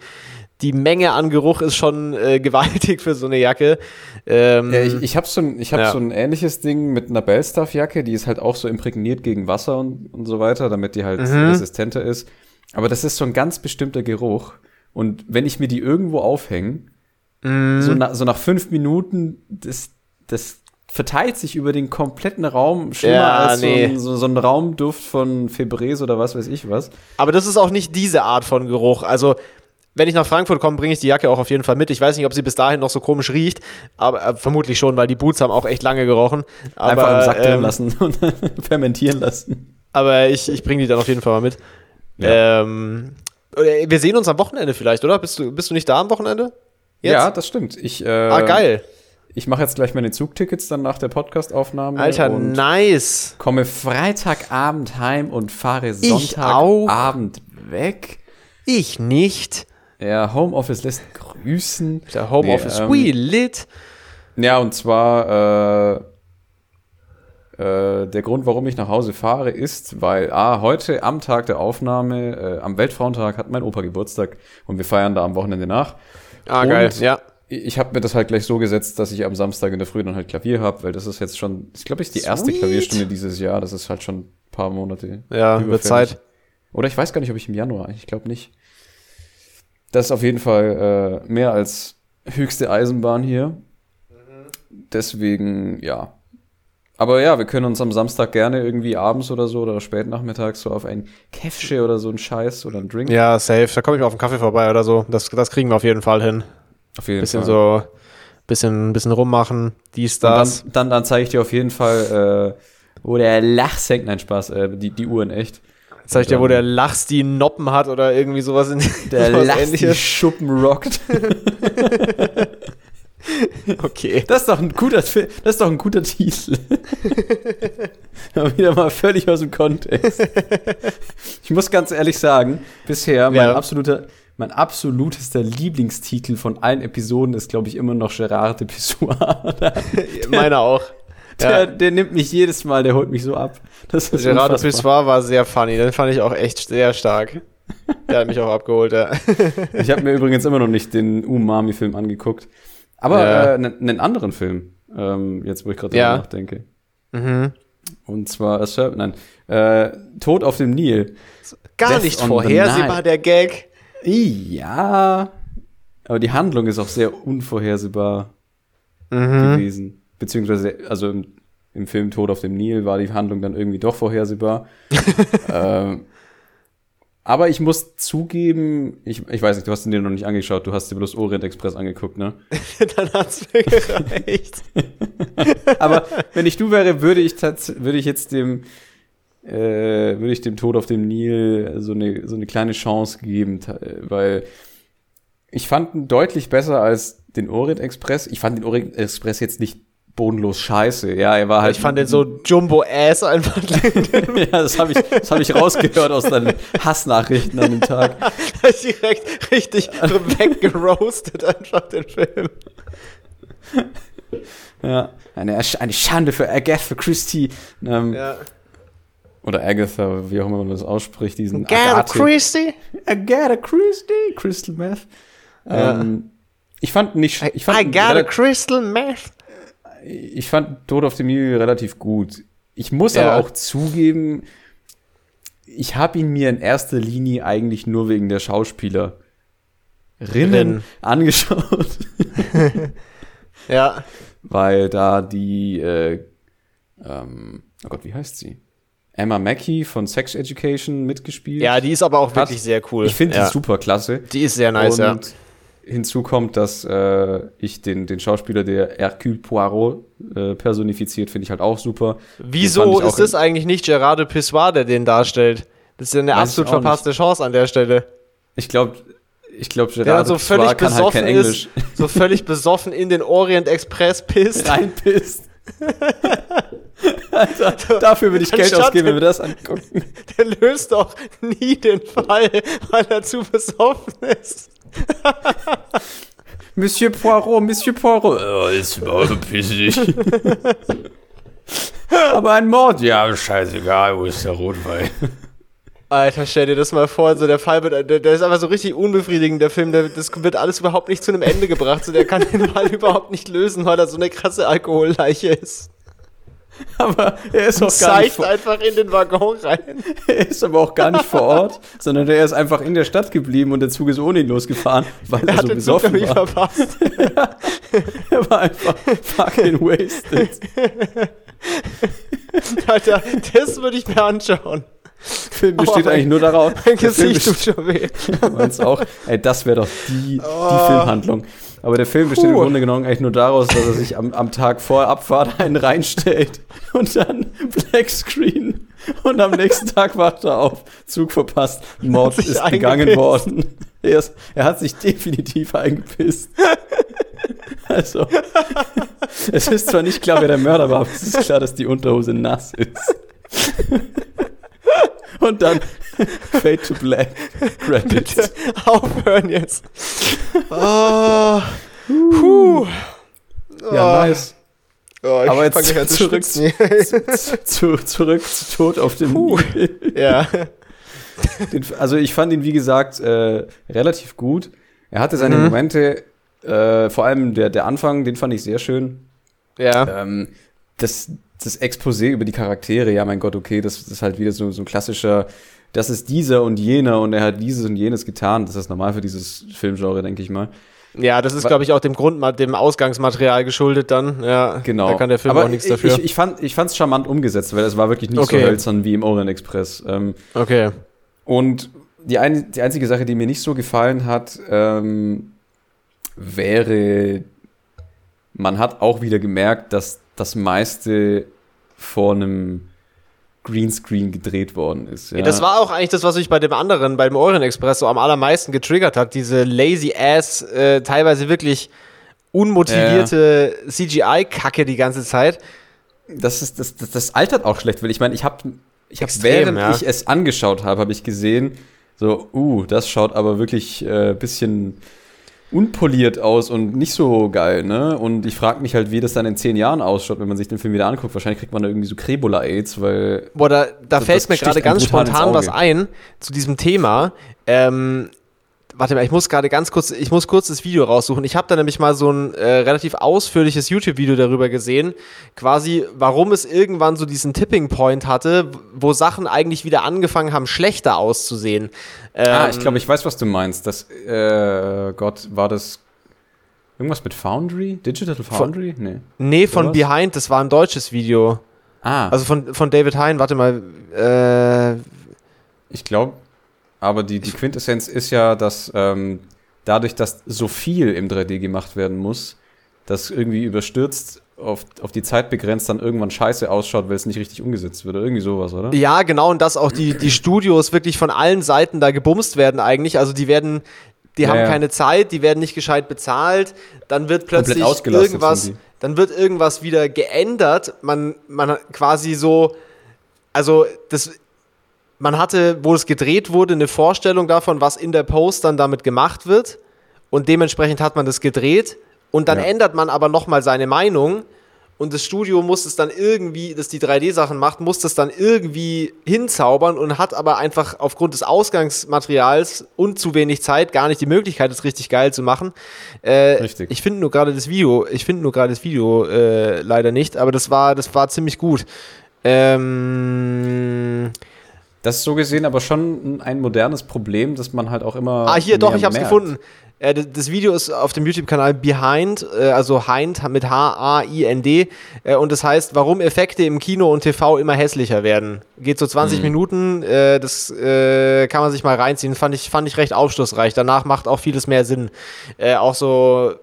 die Menge an Geruch ist schon äh, gewaltig für so eine Jacke. Ähm, ja, ich, ich habe so, ein, hab ja. so ein ähnliches Ding mit einer Bellstaff-Jacke, die ist halt auch so imprägniert gegen Wasser und, und so weiter, damit die halt mhm. resistenter ist. Aber das ist so ein ganz bestimmter Geruch. Und wenn ich mir die irgendwo aufhänge, mhm. so, na, so nach fünf Minuten, das, das verteilt sich über den kompletten Raum schlimmer ja, als nee. so, ein, so, so, ein Raumduft von Febreze oder was weiß ich was. Aber das ist auch nicht diese Art von Geruch. Also, wenn ich nach Frankfurt komme, bringe ich die Jacke auch auf jeden Fall mit. Ich weiß nicht, ob sie bis dahin noch so komisch riecht, aber äh, vermutlich schon, weil die Boots haben auch echt lange gerochen. Aber, Einfach im Sack ähm, drin lassen und fermentieren lassen. Aber ich, ich bringe die dann auf jeden Fall mal mit. Ja. Ähm, wir sehen uns am Wochenende vielleicht, oder? Bist du, bist du nicht da am Wochenende? Jetzt? Ja, das stimmt. Ich, äh, ah, geil. Ich mache jetzt gleich meine Zugtickets dann nach der Podcastaufnahme. Alter, nice. Komme Freitagabend heim und fahre Sonntagabend weg. Ich nicht. Ja, Homeoffice lässt grüßen. Der Homeoffice, nee, ähm, we lit. Ja, und zwar äh, äh, der Grund, warum ich nach Hause fahre, ist, weil A, heute am Tag der Aufnahme, äh, am Weltfrauentag, hat mein Opa Geburtstag und wir feiern da am Wochenende nach. Ah, und geil, ja ich habe mir das halt gleich so gesetzt, dass ich am Samstag in der Früh dann halt Klavier habe, weil das ist jetzt schon, ich glaube, ich die Sweet. erste Klavierstunde dieses Jahr. Das ist halt schon ein paar Monate. Ja, über Zeit. Oder ich weiß gar nicht, ob ich im Januar, ich glaube nicht. Das ist auf jeden Fall äh, mehr als höchste Eisenbahn hier. Mhm. Deswegen, ja. Aber ja, wir können uns am Samstag gerne irgendwie abends oder so oder spät nachmittags so auf ein Käffsche oder so ein Scheiß oder ein Drink. Ja, safe. Da komme ich mal auf einen Kaffee vorbei oder so. Das, das kriegen wir auf jeden Fall hin. Auf jeden Bisschen Fall. so, bisschen, bisschen rummachen, dies, Und dann, das. dann, dann zeige ich dir auf jeden Fall, äh, wo der Lach senkt. Nein, Spaß, äh, die, die Uhr in echt. Zeig ich dir, wo der Lachs die Noppen hat oder irgendwie sowas in Der Lachs die Schuppen rockt. Okay. Das ist doch ein guter, das ist doch ein guter Titel. Wieder mal völlig aus dem Kontext. Ich muss ganz ehrlich sagen, bisher mein Ja. absoluter, mein absolutester Lieblingstitel von allen Episoden ist, glaube ich, immer noch Gerard de Pissoir. Meiner auch. Der, Ja. der nimmt mich jedes Mal, der holt mich so ab. Das ist Gerard de. Pissoir war sehr funny. Den fand ich auch echt sehr stark. Der hat mich auch abgeholt, ja. Ich habe mir übrigens immer noch nicht den Umami-Film angeguckt. Aber Ja. äh, einen anderen Film, ähm, jetzt wo ich gerade Ja. nachdenke. Mhm. Und zwar, nein, äh, Tod auf dem Nil. Gar Death nicht vorhersehbar, der Gag. Ja, aber die Handlung ist auch sehr unvorhersehbar Mhm. gewesen. Beziehungsweise, also im, im Film Tod auf dem Nil war die Handlung dann irgendwie doch vorhersehbar. ähm, aber ich muss zugeben, ich, ich weiß nicht, du hast ihn dir noch nicht angeschaut, du hast dir bloß Orient Express angeguckt, ne? Dann hat's mir gereicht. Aber wenn ich du wäre, würde ich würde ich jetzt dem äh, würde ich dem Tod auf dem Nil so eine so eine kleine Chance geben, weil ich fand ihn deutlich besser als den Orient Express. Ich fand den Orient Express jetzt nicht bodenlos scheiße. Ja, er war halt Ich fand den so Jumbo-Ass einfach. ja, das habe ich das habe ich rausgehört aus deinen Hassnachrichten an dem Tag. direkt richtig weggeroastet einfach den Film. Ja, eine eine Schande für Agatha Christie. Ähm, Ja. Oder Agatha, wie auch immer man das ausspricht, diesen Agatha Agathe- Christie? Agatha Christie, Crystal Meth. Ja. Ähm, ich fand nicht, ich fand, I got a crystal meth. Ich fand Tod auf dem Nil relativ gut. Ich muss Ja. aber auch zugeben, ich habe ihn mir in erster Linie eigentlich nur wegen der Schauspielerinnen Rinnen. angeschaut, Ja. weil da die, äh, ähm, oh Gott, wie heißt sie? Emma Mackey von Sex Education mitgespielt. Ja, die ist aber auch Hat- wirklich sehr cool. ich finde ja. die super klasse. Die ist sehr nice, und ja. Hinzu kommt, dass äh, ich den, den Schauspieler, der Hercule Poirot äh, personifiziert, finde ich halt auch super. Wieso ist das eigentlich nicht Gerard de Pissoir, der den darstellt? Das ist ja eine Weiß absolut verpasste Chance an der Stelle. Ich glaube, ich glaube, Gerard so völlig kann halt kein Englisch. ist, so völlig besoffen in den Orient Express pisst. Reinpisst. Alter, dafür würde ich Geld ausgeben, wenn wir das angucken. Der löst doch nie den Fall, weil er zu besoffen ist. Monsieur Poirot, Monsieur Poirot. Oh, ist mal pissig. Aber ein Mord, ja, scheißegal, wo ist der Rotwein? Alter, stell dir das mal vor, so der Fall wird, der, der ist einfach so richtig unbefriedigend, der Film, der, das wird alles überhaupt nicht zu einem Ende gebracht, so der kann den Fall überhaupt nicht lösen, weil er so eine krasse Alkoholleiche ist. Aber er ist Und auch gar nicht vor, einfach in den Waggon rein. er ist aber auch gar nicht vor Ort, sondern er ist einfach in der Stadt geblieben und der Zug ist ohne ihn losgefahren, weil er, Er hat so den Zug besoffen nämlich war. verpasst. Er war einfach fucking wasted. Alter, das würde ich mir anschauen. Der Film besteht Oh, eigentlich nur daraus. Mein Gesicht tut schon weh. Meinst auch? Ey, das wäre doch die, Oh. die Filmhandlung. Aber der Film besteht im Puh. Grunde genommen eigentlich nur daraus, dass er sich am, am Tag vor Abfahrt einen reinstellt und dann Black Screen und am nächsten Tag wacht er auf. Zug verpasst. Mord ist begangen eingepisst. worden. Er, ist, er hat sich definitiv eingepisst. Also, es ist zwar nicht klar, wer der Mörder war, aber es ist klar, dass die Unterhose nass ist. Und dann Fade to Black. Credits. Bitte aufhören jetzt. Oh, puh. Ja, Oh. nice. Oh, Aber jetzt zu zurück schwitzen. zu, zurück zu Tod auf dem Puh. Ja. Den, also ich fand ihn, wie gesagt, äh, relativ gut. Er hatte seine Mhm. Momente, äh, vor allem der, der Anfang, den fand ich sehr schön. Ja. Ähm, das, das Exposé über die Charaktere, ja, mein Gott, okay, das, das ist halt wieder so, so ein klassischer, das ist dieser und jener und er hat dieses und jenes getan. Das ist normal für dieses Filmgenre, denke ich mal. Ja, das ist, glaube ich, auch dem Grund, dem Ausgangsmaterial geschuldet dann. Ja, genau. Da kann der Film Aber auch nichts dafür. Ich, ich fand es charmant umgesetzt, weil es war wirklich nicht Okay. so hölzern wie im Orient Express. Ähm, okay. Und die, ein, die einzige Sache, die mir nicht so gefallen hat, ähm, wäre, man hat auch wieder gemerkt, dass das meiste vor einem Greenscreen gedreht worden ist. Ja. Das war auch eigentlich das, was mich bei dem anderen, beim Orient Express so am allermeisten getriggert hat. Diese lazy ass, äh, teilweise wirklich unmotivierte CGI-Kacke die ganze Zeit. das, ist, das, das, das altert auch schlecht, weil ich meine, ich habe, ich hab, Extrem, während ja. ich es angeschaut habe, habe ich gesehen, so, uh, das schaut aber wirklich äh, bisschen unpoliert aus und nicht so geil, ne? Und ich frage mich halt, wie das dann in zehn Jahren ausschaut, wenn man sich den Film wieder anguckt. Wahrscheinlich kriegt man da irgendwie so Krebola-Aids, weil Boah, da, da fällt mir gerade ganz spontan was ein zu diesem Thema. Ähm, warte mal, ich muss gerade ganz kurz, ich muss kurz das Video raussuchen. Ich habe da nämlich mal so ein äh, relativ ausführliches YouTube-Video darüber gesehen, quasi, warum es irgendwann so diesen Tipping Point hatte, wo Sachen eigentlich wieder angefangen haben, schlechter auszusehen. Ähm, Ah, ich glaube, ich weiß, was du meinst. Das, äh, Gott, war das irgendwas mit Foundry? Digital Foundry? Nee. Nee, von sowas? Behind, das war ein deutsches Video. Ah, Also von, von David Hein, warte mal, äh, ich glaube, aber die, die Quintessenz ist ja, dass ähm, dadurch, dass so viel im 3D gemacht werden muss, das irgendwie überstürzt auf, auf die Zeit begrenzt dann irgendwann scheiße ausschaut, weil es nicht richtig umgesetzt wird oder irgendwie sowas, oder? Ja, genau, und dass auch die, die Studios wirklich von allen Seiten da gebumst werden eigentlich. Also die werden, die Ja, haben ja. keine Zeit, die werden nicht gescheit bezahlt, dann wird plötzlich irgendwas, dann wird irgendwas wieder geändert. Man, man hat quasi so, also das, man hatte, wo es gedreht wurde, eine Vorstellung davon, was in der Post dann damit gemacht wird. Und dementsprechend hat man das gedreht. Und dann Ja. ändert man aber nochmal seine Meinung. Und das Studio muss es dann irgendwie, das die 3D-Sachen macht, muss das dann irgendwie hinzaubern und hat aber einfach aufgrund des Ausgangsmaterials und zu wenig Zeit gar nicht die Möglichkeit, das richtig geil zu machen. Äh, Richtig. Ich finde nur gerade das Video, ich finde nur gerade das Video äh, leider nicht, aber das war, das war ziemlich gut. Ähm, Das ist so gesehen aber schon ein modernes Problem, dass man halt auch immer. ah, hier, doch, ich habe es merkt. gefunden. Äh, das, Video ist auf dem YouTube-Kanal Behind, äh, also Hind mit H-A-I-N-D. Äh, und das heißt, warum Effekte im Kino und TV immer hässlicher werden. Geht so Mhm. 20 Minuten, äh, das kann man sich mal reinziehen. Fand ich, fand ich recht aufschlussreich. Danach macht auch vieles mehr Sinn. Auch so.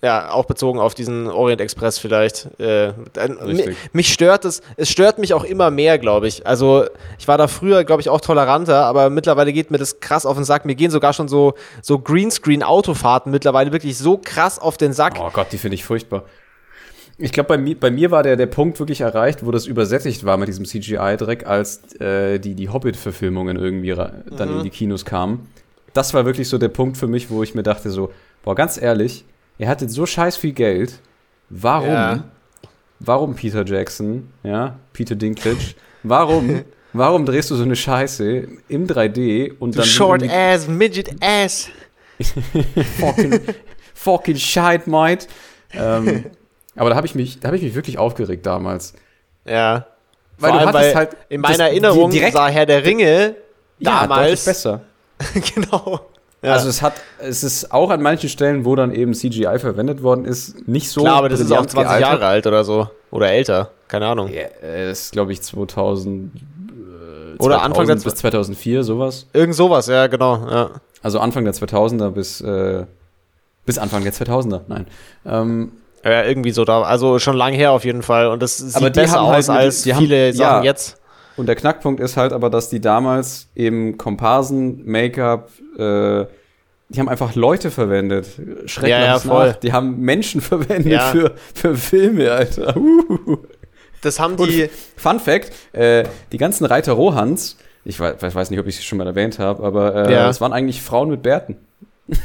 Ja, auch bezogen auf diesen Orient Express vielleicht. Äh, ein- mi- Richtig. mich stört es, es stört mich auch immer mehr, glaube ich. Also ich war da früher, glaube ich, auch toleranter, aber mittlerweile geht mir das krass auf den Sack. Mir gehen sogar schon so, so Greenscreen-Autofahrten mittlerweile wirklich so krass auf den Sack. Oh Gott, die finde ich furchtbar. Ich glaube, bei, mi bei mir war der, der Punkt wirklich erreicht, wo das übersättigt war mit diesem CGI-Dreck, als äh, die, die Hobbit-Verfilmungen irgendwie dann Mhm. in die Kinos kamen. Das war wirklich so der Punkt für mich, wo ich mir dachte so, boah, ganz ehrlich, ihr hattet so scheiß viel Geld, warum, Ja. warum Peter Jackson, ja, Peter Dinklage, warum, warum drehst du so eine Scheiße im 3D und Du dann Short ass, midget ass. fucking, fucking shite, mate. Ähm, aber da habe ich mich, da habe ich mich wirklich aufgeregt damals. Ja. Weil Vor du allem, hattest halt in das- meiner Erinnerung die direkt- sah Herr der Ringe Ja, deutlich damals besser. genau. Ja. Also es hat, es ist auch an manchen Stellen, wo dann eben CGI verwendet worden ist, nicht so. Klar, aber das ist auch brillant 20 gealtert. Jahre alt oder so. Oder älter. Keine Ahnung. Ja, das ist, glaube ich, 2000 äh, Oder Anfang der 2000 bis 2004, sowas. Irgend sowas, ja, genau. Ja. Also Anfang der 2000er bis, äh, bis Anfang der 2000er, nein. Ähm, Ja, irgendwie so da. Also schon lange her auf jeden Fall. Und das sieht Aber die besser haben halt aus mit- als die haben- viele Sachen ja. jetzt. Und der Knackpunkt ist halt aber, dass die damals eben Komparsen, Make-up, äh, die haben einfach Leute verwendet. Schreck Ja, ja, voll. nach. Die haben Menschen verwendet Ja. für, für Filme, Alter. Uh. Das haben Und die. Fun Fact, äh, die ganzen Reiter Rohans, ich weiß, weiß nicht, ob ich es schon mal erwähnt habe, aber äh, Ja. es waren eigentlich Frauen mit Bärten.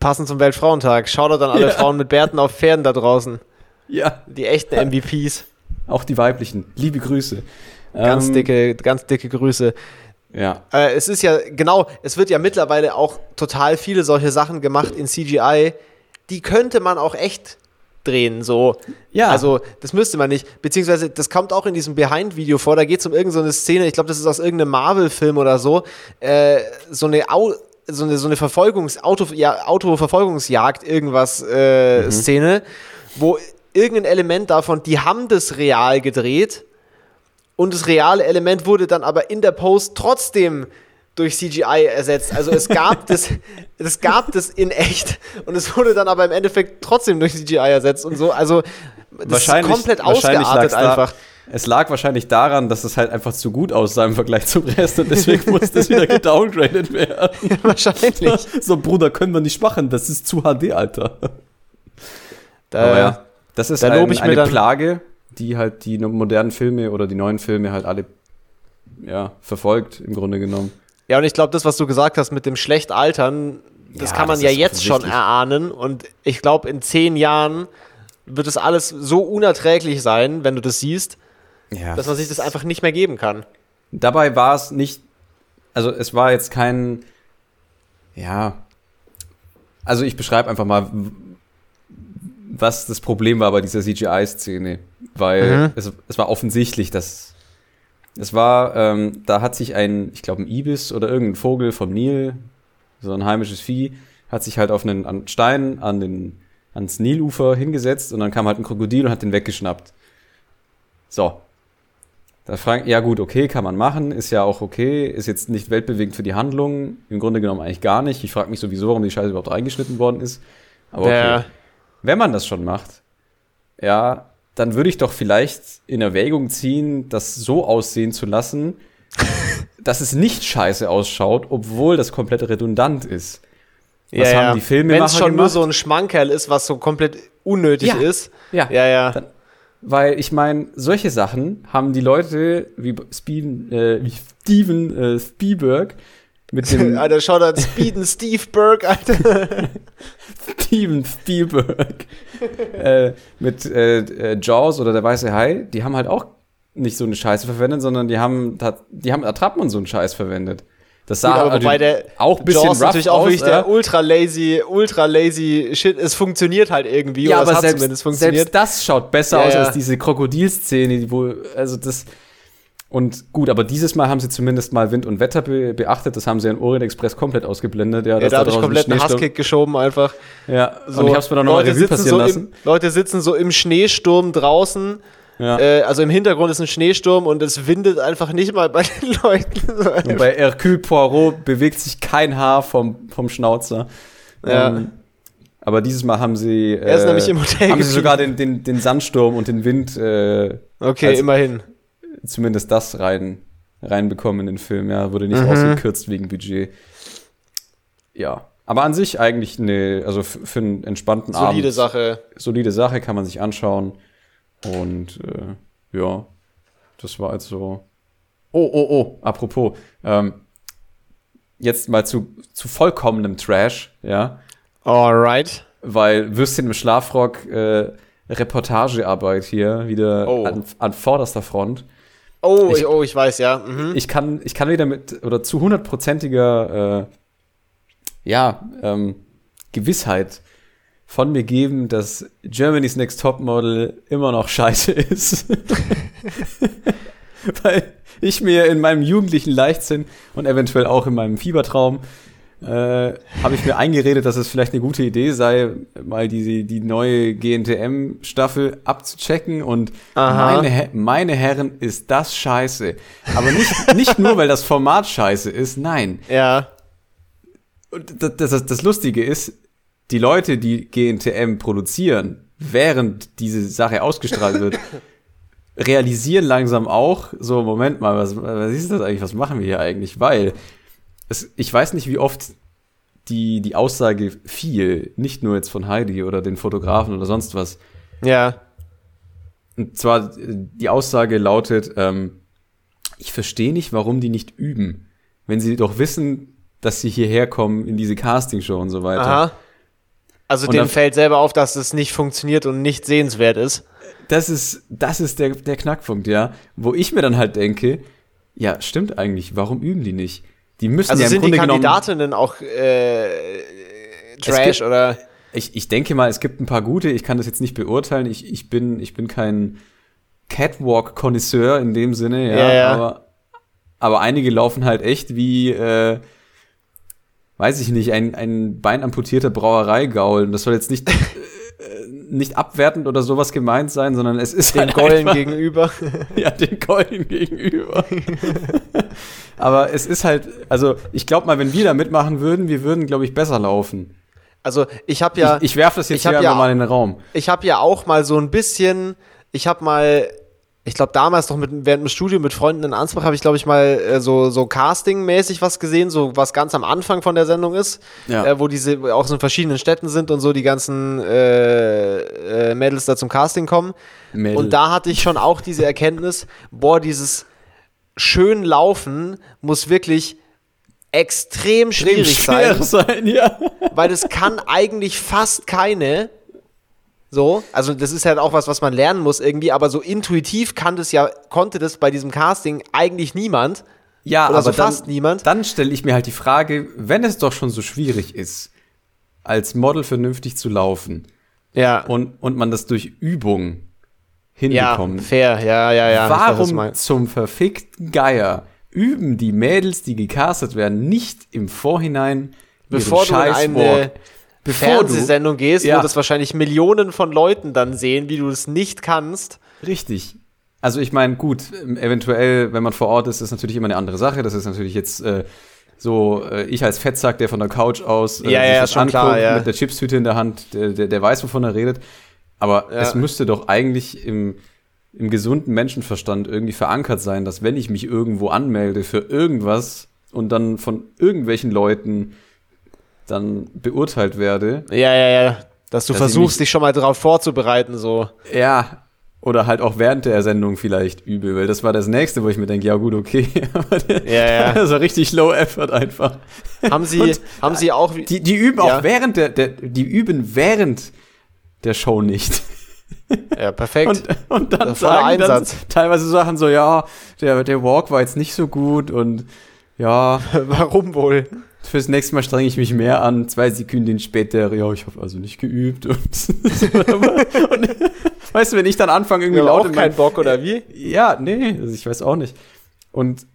Passend zum Weltfrauentag. Shoutout an alle Ja. Frauen mit Bärten auf Pferden da draußen. Ja. Die echten MVPs. Auch die weiblichen. Liebe Grüße. Ganz Ähm, dicke, ganz dicke Grüße. Ja. Äh, es ist ja, genau, es wird ja mittlerweile auch total viele solche Sachen gemacht in CGI, die könnte man auch echt drehen, so. Ja. Also, das müsste man nicht. Beziehungsweise, das kommt auch in diesem Behind-Video vor, da geht es um irgendeine so Szene, ich glaube, das ist aus irgendeinem Marvel-Film oder so, äh, so eine Au so eine, so eine Verfolgungs-, Auto, ja, Autoverfolgungsjagd, irgendwas, äh, Mhm. Szene, wo irgendein Element davon, die haben das real gedreht und das reale Element wurde dann aber in der Post trotzdem durch CGI ersetzt. Also es gab das, es gab das in echt und es wurde dann aber im Endeffekt trotzdem durch CGI ersetzt und so. Also das ist komplett wahrscheinlich ausgeartet lag's da- einfach. Es lag wahrscheinlich daran, dass es halt einfach zu gut aussah im Vergleich zum Rest und deswegen musste es wieder gedowngradet werden. Wahrscheinlich. so, Bruder, können wir nicht machen, das ist zu HD, Alter. Da, Aber ja, das ist da ein, eine dann- Plage, die halt die modernen Filme oder die neuen Filme halt alle ja, verfolgt, im Grunde genommen. Ja, und ich glaube, das, was du gesagt hast mit dem schlecht altern, das Ja, kann man das ja jetzt schon erahnen. Und ich glaube, in zehn Jahren wird es alles so unerträglich sein, wenn du das siehst, Ja. dass man sich das einfach nicht mehr geben kann. Dabei war es nicht, also es war jetzt kein, ja, also ich beschreibe einfach mal, was das Problem war bei dieser CGI-Szene, weil Mhm. es, es war offensichtlich, dass es war, ähm, da hat sich ein, ich glaube ein Ibis oder irgendein Vogel vom Nil, so ein heimisches Vieh, hat sich halt auf einen an Stein an den, ans Nilufer hingesetzt und dann kam halt ein Krokodil und hat den weggeschnappt. So, da fragen, ja gut, okay, kann man machen, ist ja auch okay, ist jetzt nicht weltbewegend für die Handlung, im Grunde genommen eigentlich gar nicht. Ich frage mich sowieso, warum die Scheiße überhaupt reingeschnitten worden ist. Aber okay. Ja. Wenn man das schon macht, ja, dann würde ich doch vielleicht in Erwägung ziehen, das so aussehen zu lassen, dass es nicht scheiße ausschaut, obwohl das komplett redundant ist. Was haben die Filmemacher Wenn es schon nur gemacht? so ein Schmankerl ist, was so komplett unnötig Ja. ist. Ja. Ja, ja. Dann- Weil ich meine, solche Sachen haben die Leute wie Steven, äh, wie Steven äh, Spielberg mit dem Alter, schau da Speeden Steve Burke, Alter. Steven Spielberg äh, mit äh, äh, Jaws oder der weiße Hai, die haben halt auch nicht so eine Scheiße verwendet, sondern die haben die haben Attrappen und so einen Scheiß verwendet. Das sah Gut, aber also auch ein bisschen Jaws rough natürlich auch aus, wirklich ja. der ultra lazy, ultra lazy Shit. Es funktioniert halt irgendwie. ja, oder aber es hat selbst, zumindest funktioniert. selbst das schaut besser Ja, aus ja. als diese Krokodilszene, die wo also das und gut, aber dieses Mal haben sie zumindest mal Wind und Wetter be beachtet. Das haben sie in Orient Express komplett ausgeblendet. Ja, ja, da habe ich komplett einen Hasskick geschoben einfach. Ja, So, und ich habe es mir dann noch mal Leute Revue passieren so lassen. Im, Leute sitzen so im Schneesturm draußen. Ja. Äh, also im Hintergrund ist ein Schneesturm und es windet einfach nicht mal bei den Leuten. Und bei Hercule Poirot bewegt sich kein Haar vom, vom Schnauzer. Ja. Ähm, aber dieses Mal haben sie. Er ist nämlich im Hotel Haben sie sogar den, den, den Sandsturm und den Wind, äh, okay, immerhin. Zumindest das rein, reinbekommen in den Film. Ja, wurde nicht Mhm. ausgekürzt wegen Budget. Ja. Aber an sich eigentlich eine, also für einen entspannten Solide Abend. Sache. Solide Sache, kann man sich anschauen. Und äh, ja, das war jetzt so. Oh, oh, oh, apropos. Ähm, jetzt mal zu, zu vollkommenem Trash, ja. Alright. Weil Würstchen im Schlafrock äh, Reportagearbeit hier wieder Oh. an, an vorderster Front. Oh, Ich- oh, ich weiß, ja. Mhm. Ich kann, ich kann wieder mit, oder zu hundertprozentiger, äh, ja, ähm, Gewissheit von mir geben, dass Germany's Next Topmodel immer noch scheiße ist. Weil ich mir in meinem jugendlichen Leichtsinn und eventuell auch in meinem Fiebertraum äh, habe ich mir eingeredet, dass es vielleicht eine gute Idee sei, mal die, die neue GNTM-Staffel abzuchecken und Aha. meine, meine Herren, ist das scheiße. Aber nicht, nicht nur, weil das Format scheiße ist, nein. Ja. Und das, das, das Lustige ist, die Leute, die GNTM produzieren, während diese Sache ausgestrahlt wird, realisieren langsam auch, so, Moment mal, was, was ist das eigentlich, was machen wir hier eigentlich? Weil es, ich weiß nicht, wie oft die, die Aussage fiel, nicht nur jetzt von Heidi oder den Fotografen oder sonst was. Ja. Und zwar, die Aussage lautet, ähm, ich verstehe nicht, warum die nicht üben, wenn sie doch wissen, dass sie hierher kommen in diese Castingshow und so weiter. Aha. Also Und dem fällt selber auf, dass es nicht funktioniert und nicht sehenswert ist. Das ist, das ist der, der Knackpunkt, ja. Wo ich mir dann halt denke, ja, stimmt eigentlich, warum üben die nicht? Die müssen Also ja im sind die Grunde genommen. Kandidatinnen auch äh, Trash gibt- oder? Ich, ich denke mal, es gibt ein paar gute, ich kann das jetzt nicht beurteilen. Ich, ich, bin, ich bin kein Catwalk-Konnoisseur in dem Sinne, ja, Ja, ja. Aber, aber einige laufen halt echt wie, äh, weiß ich nicht, ein, ein beinamputierter Brauereigaul. Und das soll jetzt nicht, nicht abwertend oder sowas gemeint sein, sondern es ist Den halt Gollen gegenüber. ja, den Keulen gegenüber. Aber es ist halt, also ich glaube mal, wenn wir da mitmachen würden, wir würden, glaube ich, besser laufen. Also ich habe ja, ich ich werfe das jetzt hier ja- mal in den Raum. ich habe ja auch mal so ein bisschen, ich habe mal, ich glaube damals noch mit, während dem Studium mit Freunden in Ansbach habe ich glaube ich mal äh, so, so Casting-mäßig was gesehen, so was ganz am Anfang von der Sendung ist, Ja. äh, wo diese auch so in verschiedenen Städten sind und so die ganzen äh, äh, Mädels da zum Casting kommen. Mädel. Und da hatte ich schon auch diese Erkenntnis, boah, dieses schön Laufen muss wirklich extrem schwierig sein. sein, ja. weil das kann eigentlich fast keine. So, also das ist halt auch was, was man lernen muss irgendwie, aber so intuitiv kann das ja, konnte das bei diesem Casting eigentlich niemand. Ja, Oder aber so dann, fast niemand. Dann stelle ich mir halt die Frage, wenn es doch schon so schwierig ist, als Model vernünftig zu laufen Ja. und, und man das durch Übung ja, hinbekommt, fair, ja, ja, ja. weiß, warum meinst. zum verfickten Geier üben die Mädels, die gecastet werden, nicht im Vorhinein Bevor du in eine Bevor du, Fernsehsendung gehst, Ja. wo das wahrscheinlich Millionen von Leuten dann sehen, wie du es nicht kannst. Richtig. Also ich meine, gut, ähm, eventuell, wenn man vor Ort ist, ist natürlich immer eine andere Sache. Das ist natürlich jetzt äh, so, äh, ich als Fettsack, der von der Couch aus äh, Ja, sich ja, das schon klar, ja. mit der Chipstüte in der Hand, der, der, der weiß, wovon er redet. Aber Ja. es müsste doch eigentlich im, im gesunden Menschenverstand irgendwie verankert sein, dass wenn ich mich irgendwo anmelde für irgendwas und dann von irgendwelchen Leuten dann beurteilt werde, Ja, ja, ja. Dass du Dass versuchst, nicht- dich schon mal darauf vorzubereiten, so. Ja, oder halt auch während der Sendung vielleicht übel, weil das war das nächste, wo ich mir denke, ja gut, okay. Ja, ja. Das war richtig low effort einfach. Haben sie, Und haben sie auch. Die, die üben Ja. auch während der, der, die üben während der Show nicht. ja, perfekt. Und, und dann sagen dann Einsatz. teilweise Sachen so, ja, der, der Walk war jetzt nicht so gut und ja, Warum wohl? Fürs nächste Mal strenge ich mich mehr an. Zwei Sekunden später, ja, ich habe also nicht geübt. Und, und weißt du, wenn ich dann anfange, irgendwie Wir laut auch in keinen Bock, oder wie? Ja, nee, also ich weiß auch nicht. Und,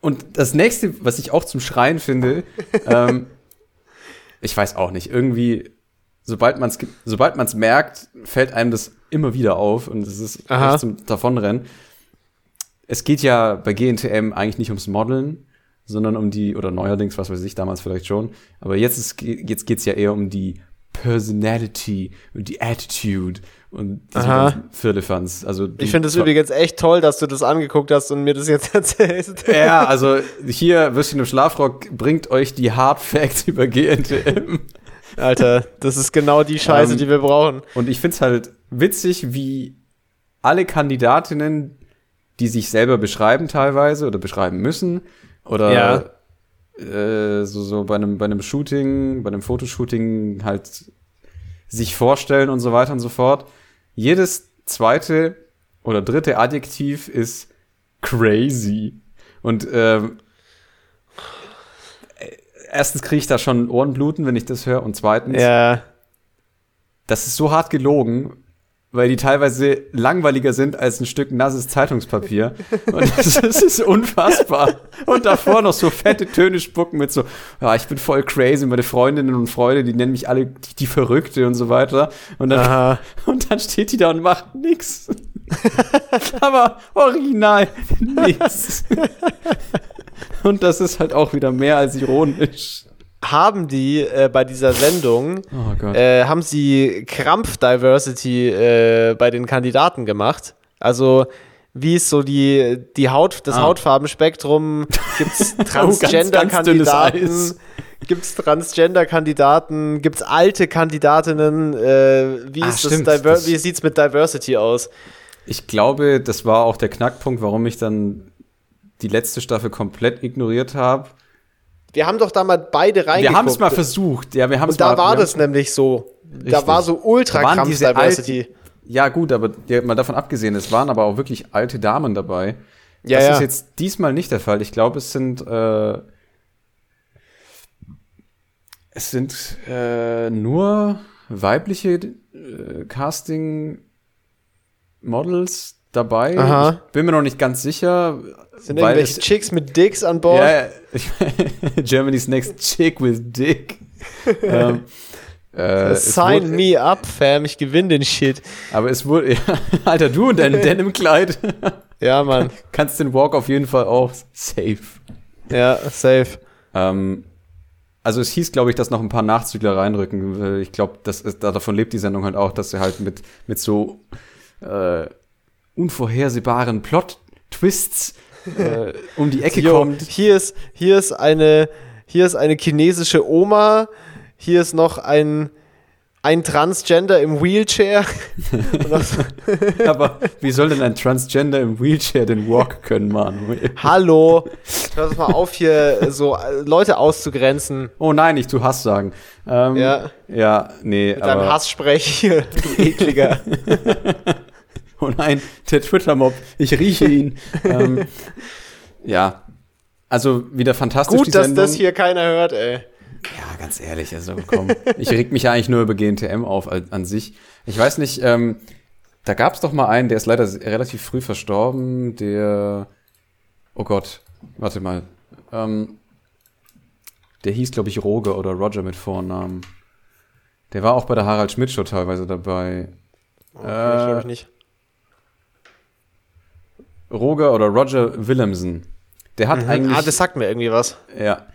und das nächste, was ich auch zum Schreien finde, ähm, ich weiß auch nicht, irgendwie, sobald man es sobald man's merkt, fällt einem das immer wieder auf und es ist Aha. echt zum Davonrennen. Es geht ja bei GNTM eigentlich nicht ums Modeln, sondern um die, oder neuerdings, was weiß ich, damals vielleicht schon, aber jetzt, ist, jetzt geht's ja eher um die Personality und die Attitude und diese Firlefanz. Also Ich finde es übrigens echt toll, dass du das angeguckt hast und mir das jetzt erzählst. Ja, also hier, Würstchen im Schlafrock bringt euch die Hard Facts über GNTM. Alter, das ist genau die Scheiße, Ähm, die wir brauchen. Und ich find's halt witzig, wie alle Kandidatinnen, die sich selber beschreiben teilweise oder beschreiben müssen oder Ja. äh, so, so bei einem, bei einem Shooting, bei einem Fotoshooting halt sich vorstellen und so weiter und so fort. Jedes zweite oder dritte Adjektiv ist crazy. Und ähm, äh, erstens kriege ich da schon Ohrenbluten, wenn ich das höre. Und zweitens, Ja. das ist so hart gelogen, weil die teilweise langweiliger sind als ein Stück nasses Zeitungspapier. Und das, das ist unfassbar. Und davor noch so fette Töne spucken mit so, ja, ich bin voll crazy, meine Freundinnen und Freunde, die nennen mich alle die, die Verrückte und so weiter. Und dann, Aha. und dann steht die da und macht nix. Aber original nix. Und das ist halt auch wieder mehr als ironisch. Haben die äh, bei dieser Sendung, Oh äh, haben sie Krampf-Diversity äh, bei den Kandidaten gemacht? Also, wie ist so die, die Haut, das Ah. Hautfarbenspektrum? Gibt es ganz dünnes Transgender-Kandidaten? Gibt es Transgender-Kandidaten? Gibt es alte Kandidatinnen? Äh, wie Ah, ist stimmt, das- wie sieht's mit Diversity aus? Ich glaube, das war auch der Knackpunkt, warum ich dann die letzte Staffel komplett ignoriert habe. Wir haben doch da mal beide reingeguckt. Wir haben es mal versucht, ja, wir haben es Und da mal. war das nämlich so. Da Richtig. war so ultra Da waren krampf diese Diversity. Ja, gut, aber ja, mal davon abgesehen, es waren aber auch wirklich alte Damen dabei. Ja, das ja. ist jetzt diesmal nicht der Fall. Ich glaube, es sind äh, es sind äh, nur weibliche äh, Casting Models dabei. Aha. Ich bin mir noch nicht ganz sicher. Sind irgendwelche Chicks mit Dicks an Bord? Ja, ich, Germany's Next Chick with Dick. ähm, äh, Sign wurde- me up, fam, ich gewinne den Shit. Aber es wurde, ja, Alter, du und dein Denim-Kleid Ja, Mann. kannst den Walk auf jeden Fall auch safe. Ja, safe. Ähm, also es hieß, glaube ich, dass noch ein paar Nachzügler reinrücken. Ich glaube, das ist, da- davon lebt die Sendung halt auch, dass sie halt mit, mit so äh, unvorhersehbaren Plot-Twists äh, um die Ecke Jo, kommt. hier ist, hier ist eine, hier ist eine chinesische Oma, hier ist noch ein, ein Transgender im Wheelchair. Aber wie soll denn ein Transgender im Wheelchair den Walk können, Mann? Hallo, hör mal auf, hier so äh, Leute auszugrenzen. Oh nein, ich tu Hass sagen. Ähm, Ja. Ja, nee, Mit deinem aber, Hasssprech hier, du ekliger. Oh nein, der Twitter-Mob, ich rieche ihn. ähm, ja, also wieder fantastisch Gut, dass das hier keiner hört, ey. Ja, ganz ehrlich, also komm. Ich reg mich ja eigentlich nur über GNTM auf an sich. Ich weiß nicht, ähm, da gab es doch mal einen, der ist leider relativ früh verstorben, der, oh Gott, warte mal, ähm, der hieß, glaube ich, Roger oder Roger mit Vornamen. Der war auch bei der Harald Schmidt Show teilweise dabei. Oh, kenn ich, glaub ich nicht. Roger oder Roger Willemsen. Der hat eigentlich Ah, das sagt mir irgendwie was. Ja.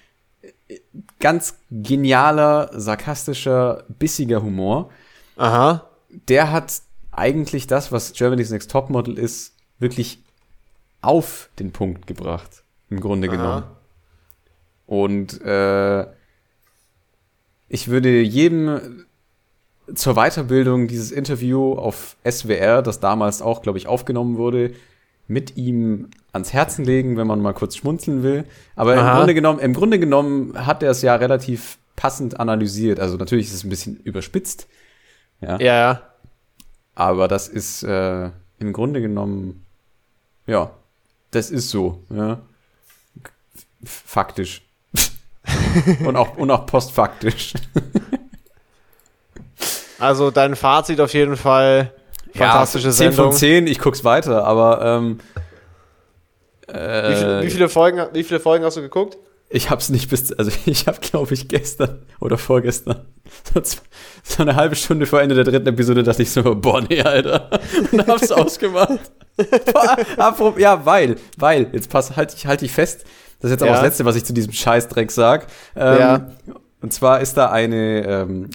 Ganz genialer, sarkastischer, bissiger Humor. Aha. Der hat eigentlich das, was Germany's Next Topmodel ist, wirklich auf den Punkt gebracht. Im Grunde Aha. genommen. Und äh, ich würde jedem zur Weiterbildung dieses Interview auf SWR, das damals auch, glaube ich, aufgenommen wurde, mit ihm ans Herzen legen, wenn man mal kurz schmunzeln will. Aber im. Grunde genommen, im Grunde genommen hat er es ja relativ passend analysiert. Also natürlich ist es ein bisschen überspitzt, ja. Ja. Aber das ist äh, im Grunde genommen, ja, das ist so, ja. Faktisch. und, auch, und auch postfaktisch. Also dein Fazit auf jeden Fall. Fantastische ja, 10 Sendung. von 10, ich guck's weiter, aber ähm, Wie, äh, viele, wie, viele Folgen, wie viele Folgen hast du geguckt? ich hab's nicht bis, also ich hab, glaube ich, gestern oder vorgestern so, eine halbe Stunde vor Ende der dritten Episode dachte ich so, boah, nee, Alter. Und hab's ausgemacht. Ja, weil, weil, jetzt pass, halt ich, halt ich fest, das ist jetzt auch Ja. das Letzte, was ich zu diesem Scheißdreck sag. Ähm, Ja. Und zwar ist da eine, ähm,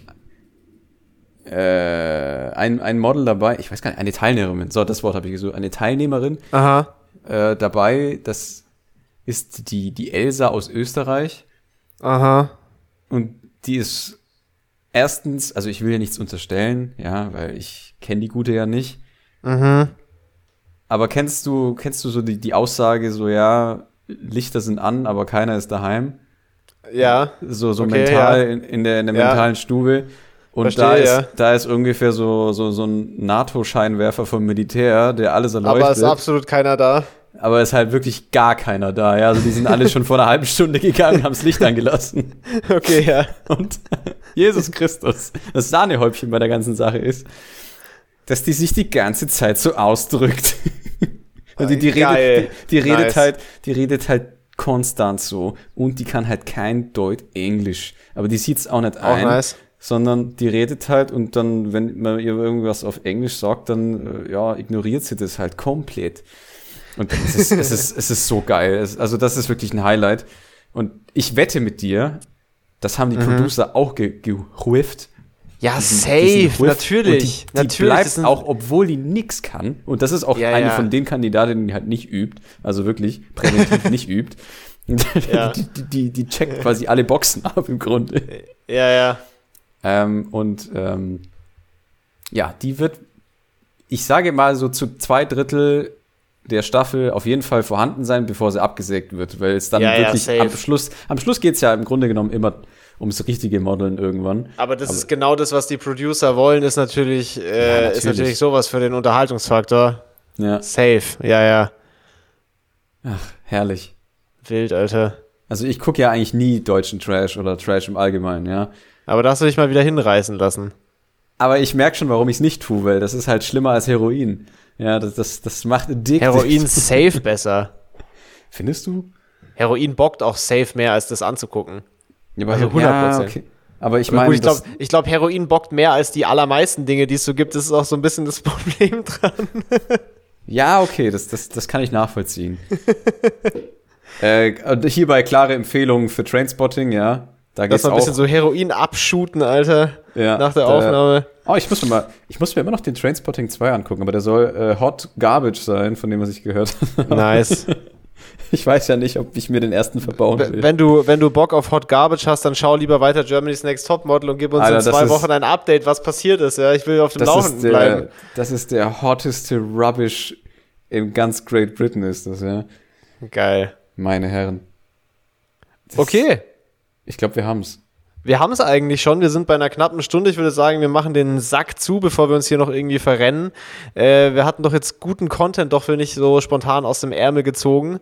äh, ein, ein Model dabei, ich weiß gar nicht, eine Teilnehmerin, so, das Wort habe ich gesucht, eine Teilnehmerin Aha. äh, dabei, das ist die, die Elsa aus Österreich. Aha. Und die ist erstens, also ich will ja nichts unterstellen, ja, weil ich kenne die Gute ja nicht. Mhm. Aber kennst du, kennst du so die, die Aussage, so ja, Lichter sind an, aber keiner ist daheim? Ja. So, so Okay, mental ja. in, in der, in der Ja. mentalen Stube. Und Verstehe, da, ist, ja. da ist ungefähr so, so, so ein NATO-Scheinwerfer vom Militär, der alles erleuchtet. Aber ist absolut keiner da. aber ist halt wirklich gar keiner da. Ja, also die sind alle schon vor einer halben Stunde gegangen, haben das Licht angelassen. Okay, ja. Und Jesus Christus, das Sahnehäubchen bei der ganzen Sache ist, dass die sich die ganze Zeit so ausdrückt. Also die, die, redet, die, die redet Nice. halt, die redet halt konstant so und die kann halt kein Deut Englisch. Aber die sieht's auch nicht Auch ein, nice. Sondern die redet halt und dann, wenn man ihr irgendwas auf Englisch sagt, dann äh, ja, ignoriert sie das halt komplett. Und es ist, es ist, es ist so geil. Es, also das ist wirklich ein Highlight. Und ich wette mit dir, das haben die Producer auch ge geruft. Ja, safe, natürlich. Die, die natürlich. bleibt das sind- auch, obwohl die nix kann. Und das ist auch Ja, eine ja. von den Kandidatinnen, die halt nicht übt. Also wirklich präventiv nicht übt. Die, die, die, die checkt quasi alle Boxen ab im Grunde. Ja, ja. Ähm, und ähm, ja, die wird, ich sage mal so zu zwei Drittel der Staffel auf jeden Fall vorhanden sein, bevor sie abgesägt wird, weil es dann Ja, ja, wirklich safe. am Schluss, am Schluss geht's ja im Grunde genommen immer ums richtige Modeln irgendwann. Aber das Aber- ist genau das, was die Producer wollen, ist natürlich, äh, Ja, ist natürlich. natürlich sowas für den Unterhaltungsfaktor. Ja, Safe. Ja, ja. ach, herrlich. Wild, Alter. Also ich gucke ja eigentlich nie deutschen Trash oder Trash im Allgemeinen, ja. Aber da hast du dich mal wieder hinreißen lassen. Aber ich merke schon, warum ich es nicht tue, weil das ist halt schlimmer als Heroin. Ja, das, das, das macht dick. Heroin safe besser. Findest du? Heroin bockt auch safe mehr, als das anzugucken. Ja, aber Also 100%. Ja, okay. Aber ich meine, gut, ich glaube, glaub, Heroin bockt mehr als die allermeisten Dinge, die es so gibt. Das ist auch so ein bisschen das Problem dran. Ja, okay, das, das, das kann ich nachvollziehen. äh, und hierbei klare Empfehlungen für Trainspotting, ja. Da Das war ein bisschen so Heroin abschuten, Alter, ja, nach der da- Aufnahme. Oh, ich muss mir mal, ich muss mir immer noch den Trainspotting 2 angucken, aber der soll äh, Hot Garbage sein, von dem, was ich gehört habe. Nice. Ich weiß ja nicht, ob ich mir den ersten verbauen will. wenn, du, wenn du Bock auf Hot Garbage hast, dann schau lieber weiter Germany's Next Topmodel und gib uns Alter, in zwei Wochen ein Update, was passiert ist. Ja, ich will auf dem Laufenden der, bleiben. das ist der hotteste Rubbish in ganz Great Britain, ist das, ja. Geil. Meine Herren. Das- Okay. Ich glaube, wir haben's. Wir haben es eigentlich schon. Wir sind bei einer knappen Stunde. Ich würde sagen, wir machen den Sack zu, bevor wir uns hier noch irgendwie verrennen. Äh, wir hatten doch jetzt guten Content, doch für nicht so spontan aus dem Ärmel gezogen.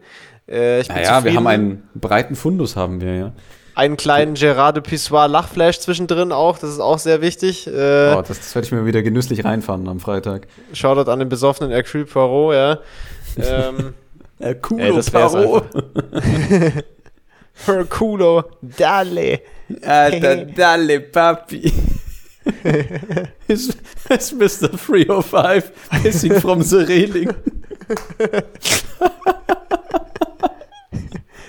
Äh, ich bin Naja, wir zufrieden. haben einen breiten Fundus, haben wir, ja. einen kleinen Gerard de Pissoir Lachflash zwischendrin auch. Das ist auch sehr wichtig. Äh, Oh, das, das werde ich mir wieder genüsslich reinfahren am Freitag. Shoutout an den besoffenen Hercule Poirot, ja. ähm, Äh, das wär's Herculo, dale. Alter, dalle Papi. It's, it's Mr. 305 pissing from the railing.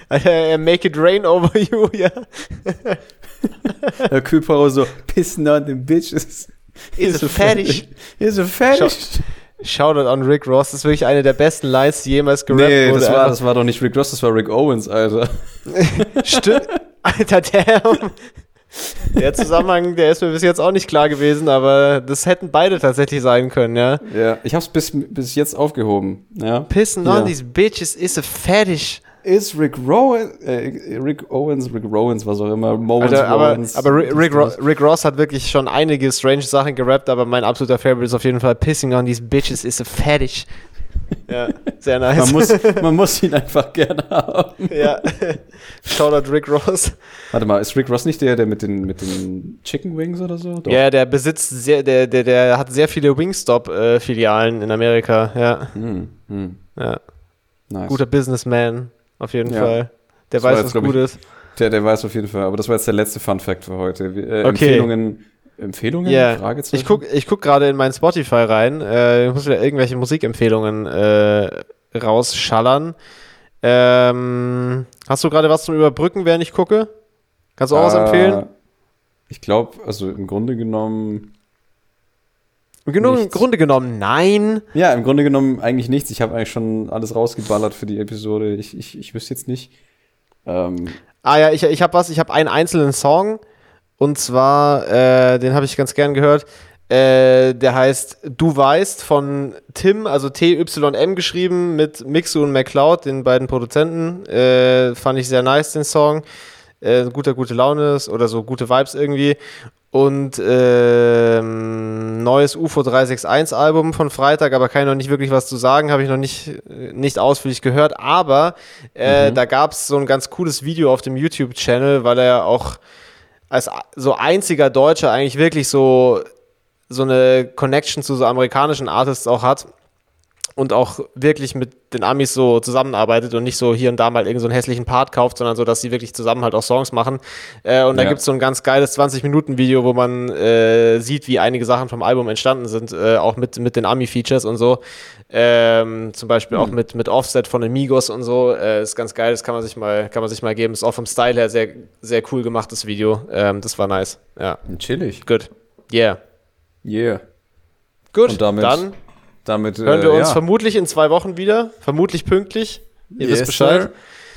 Alter, make it rain over you, ja. Herr Kühlparo so, pissen on the bitches. Ist er fertig? Ist er fertig? Shoutout an Rick Ross, das ist wirklich eine der besten Lines, die jemals gerappt Nee, wurde. das war, Einfach- das war doch nicht Rick Ross, das war Rick Owens, Alter. Stimmt. Alter, damn. Der Zusammenhang, der ist mir bis jetzt auch nicht klar gewesen, aber das hätten beide tatsächlich sein können, ja. Ja, ich hab's bis, bis jetzt aufgehoben. Ja. Pissen Ja. on these bitches is a fetish. Ist Rick Rowan, äh, Rick Owens, Rick Rowans, was auch immer, Mowens, Alter, aber, Rowans. aber Rick, Rick, Ro- Rick Ross hat wirklich schon einige strange Sachen gerappt, aber mein absoluter Favorite ist auf jeden Fall Pissing on these bitches is a fetish. Ja, sehr nice. man, muss, man muss ihn einfach gerne haben. ja. Shoutout Rick Ross. Warte mal, ist Rick Ross nicht der, der mit den, mit den Chicken Wings oder so? Doch. Ja, der besitzt sehr, der, der, der hat sehr viele Wingstop-Filialen in Amerika. Ja, Hm, hm, ja. nice. Guter Businessman, auf jeden Ja. Fall. Der Das weiß, jetzt, was gut ich, ist. Der, der weiß auf jeden Fall. Aber das war jetzt der letzte Fun Fact für heute. Äh, Okay. Empfehlungen. Empfehlungen? Ja, Fragezeichen? ich guck, ich guck gerade in mein Spotify rein. Äh, ich muss wieder irgendwelche Musikempfehlungen äh, rausschallern. Ähm, hast du gerade was zum Überbrücken, während ich gucke? Kannst du auch was Äh, empfehlen? Ich glaube, also im Grunde genommen. Im nichts. Grunde genommen, nein. Ja, im Grunde genommen eigentlich nichts. Ich habe eigentlich schon alles rausgeballert für die Episode. Ich, ich, ich wüsste jetzt nicht. Ähm, Ah ja, ich, ich habe was, ich habe einen einzelnen Song und zwar, äh, den habe ich ganz gern gehört. Äh, der heißt Du weißt von Tim, also T-Y-M geschrieben mit Mixu und McCloud, den beiden Produzenten. Äh, fand ich sehr nice, den Song. Äh, guter, gute Laune ist oder so gute Vibes irgendwie. Und ähm, neues UFO 361 Album von Freitag, aber kann ich noch nicht wirklich was zu sagen, habe ich noch nicht, äh, nicht ausführlich gehört. Aber äh, da gab es so ein ganz cooles Video auf dem YouTube-Channel, weil er auch als so einziger Deutscher eigentlich wirklich so, so eine Connection zu so amerikanischen Artists auch hat und auch wirklich mit den Amis so zusammenarbeitet und nicht so hier und da mal irgendeinen so einen hässlichen Part kauft, sondern so, dass sie wirklich zusammen halt auch Songs machen. Äh, und da Ja. gibt es so ein ganz geiles 20-Minuten-Video, wo man äh, sieht, wie einige Sachen vom Album entstanden sind, äh, auch mit, mit den Ami-Features und so. Ähm, zum Beispiel auch mit, mit Offset von Amigos und so. Äh, ist ganz geil, das kann man sich mal, kann man sich mal geben. Ist auch vom Style her sehr, sehr cool gemachtes Video. Ähm, das war nice. Ja, chillig. gut. Yeah. Yeah. Gut, Und damit dann Damit hören wir äh, uns ja. vermutlich in zwei Wochen wieder. Vermutlich pünktlich. Ihr wisst Yes, Bescheid. sir.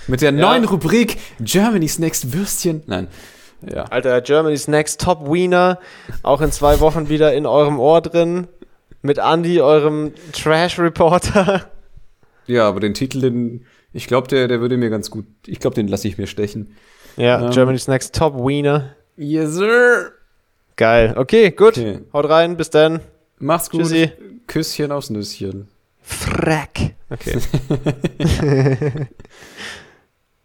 Mit der Ja. neuen Rubrik Germany's Next Würstchen. Nein. Ja. Alter, Germany's Next Top Wiener. Auch in zwei Wochen wieder in eurem Ohr drin. Mit Andy, eurem Trash-Reporter. Ja, aber den Titel, den, ich glaube, der, der würde mir ganz gut, ich glaube, den lasse ich mir stechen. Ja, Ähm. Germany's Next Top Wiener. Yes, sir. Geil. Okay, gut. Okay. Haut rein. Bis dann. Macht's gut. Tschüssi. Küsschen aufs Nüsschen. Frack. Okay.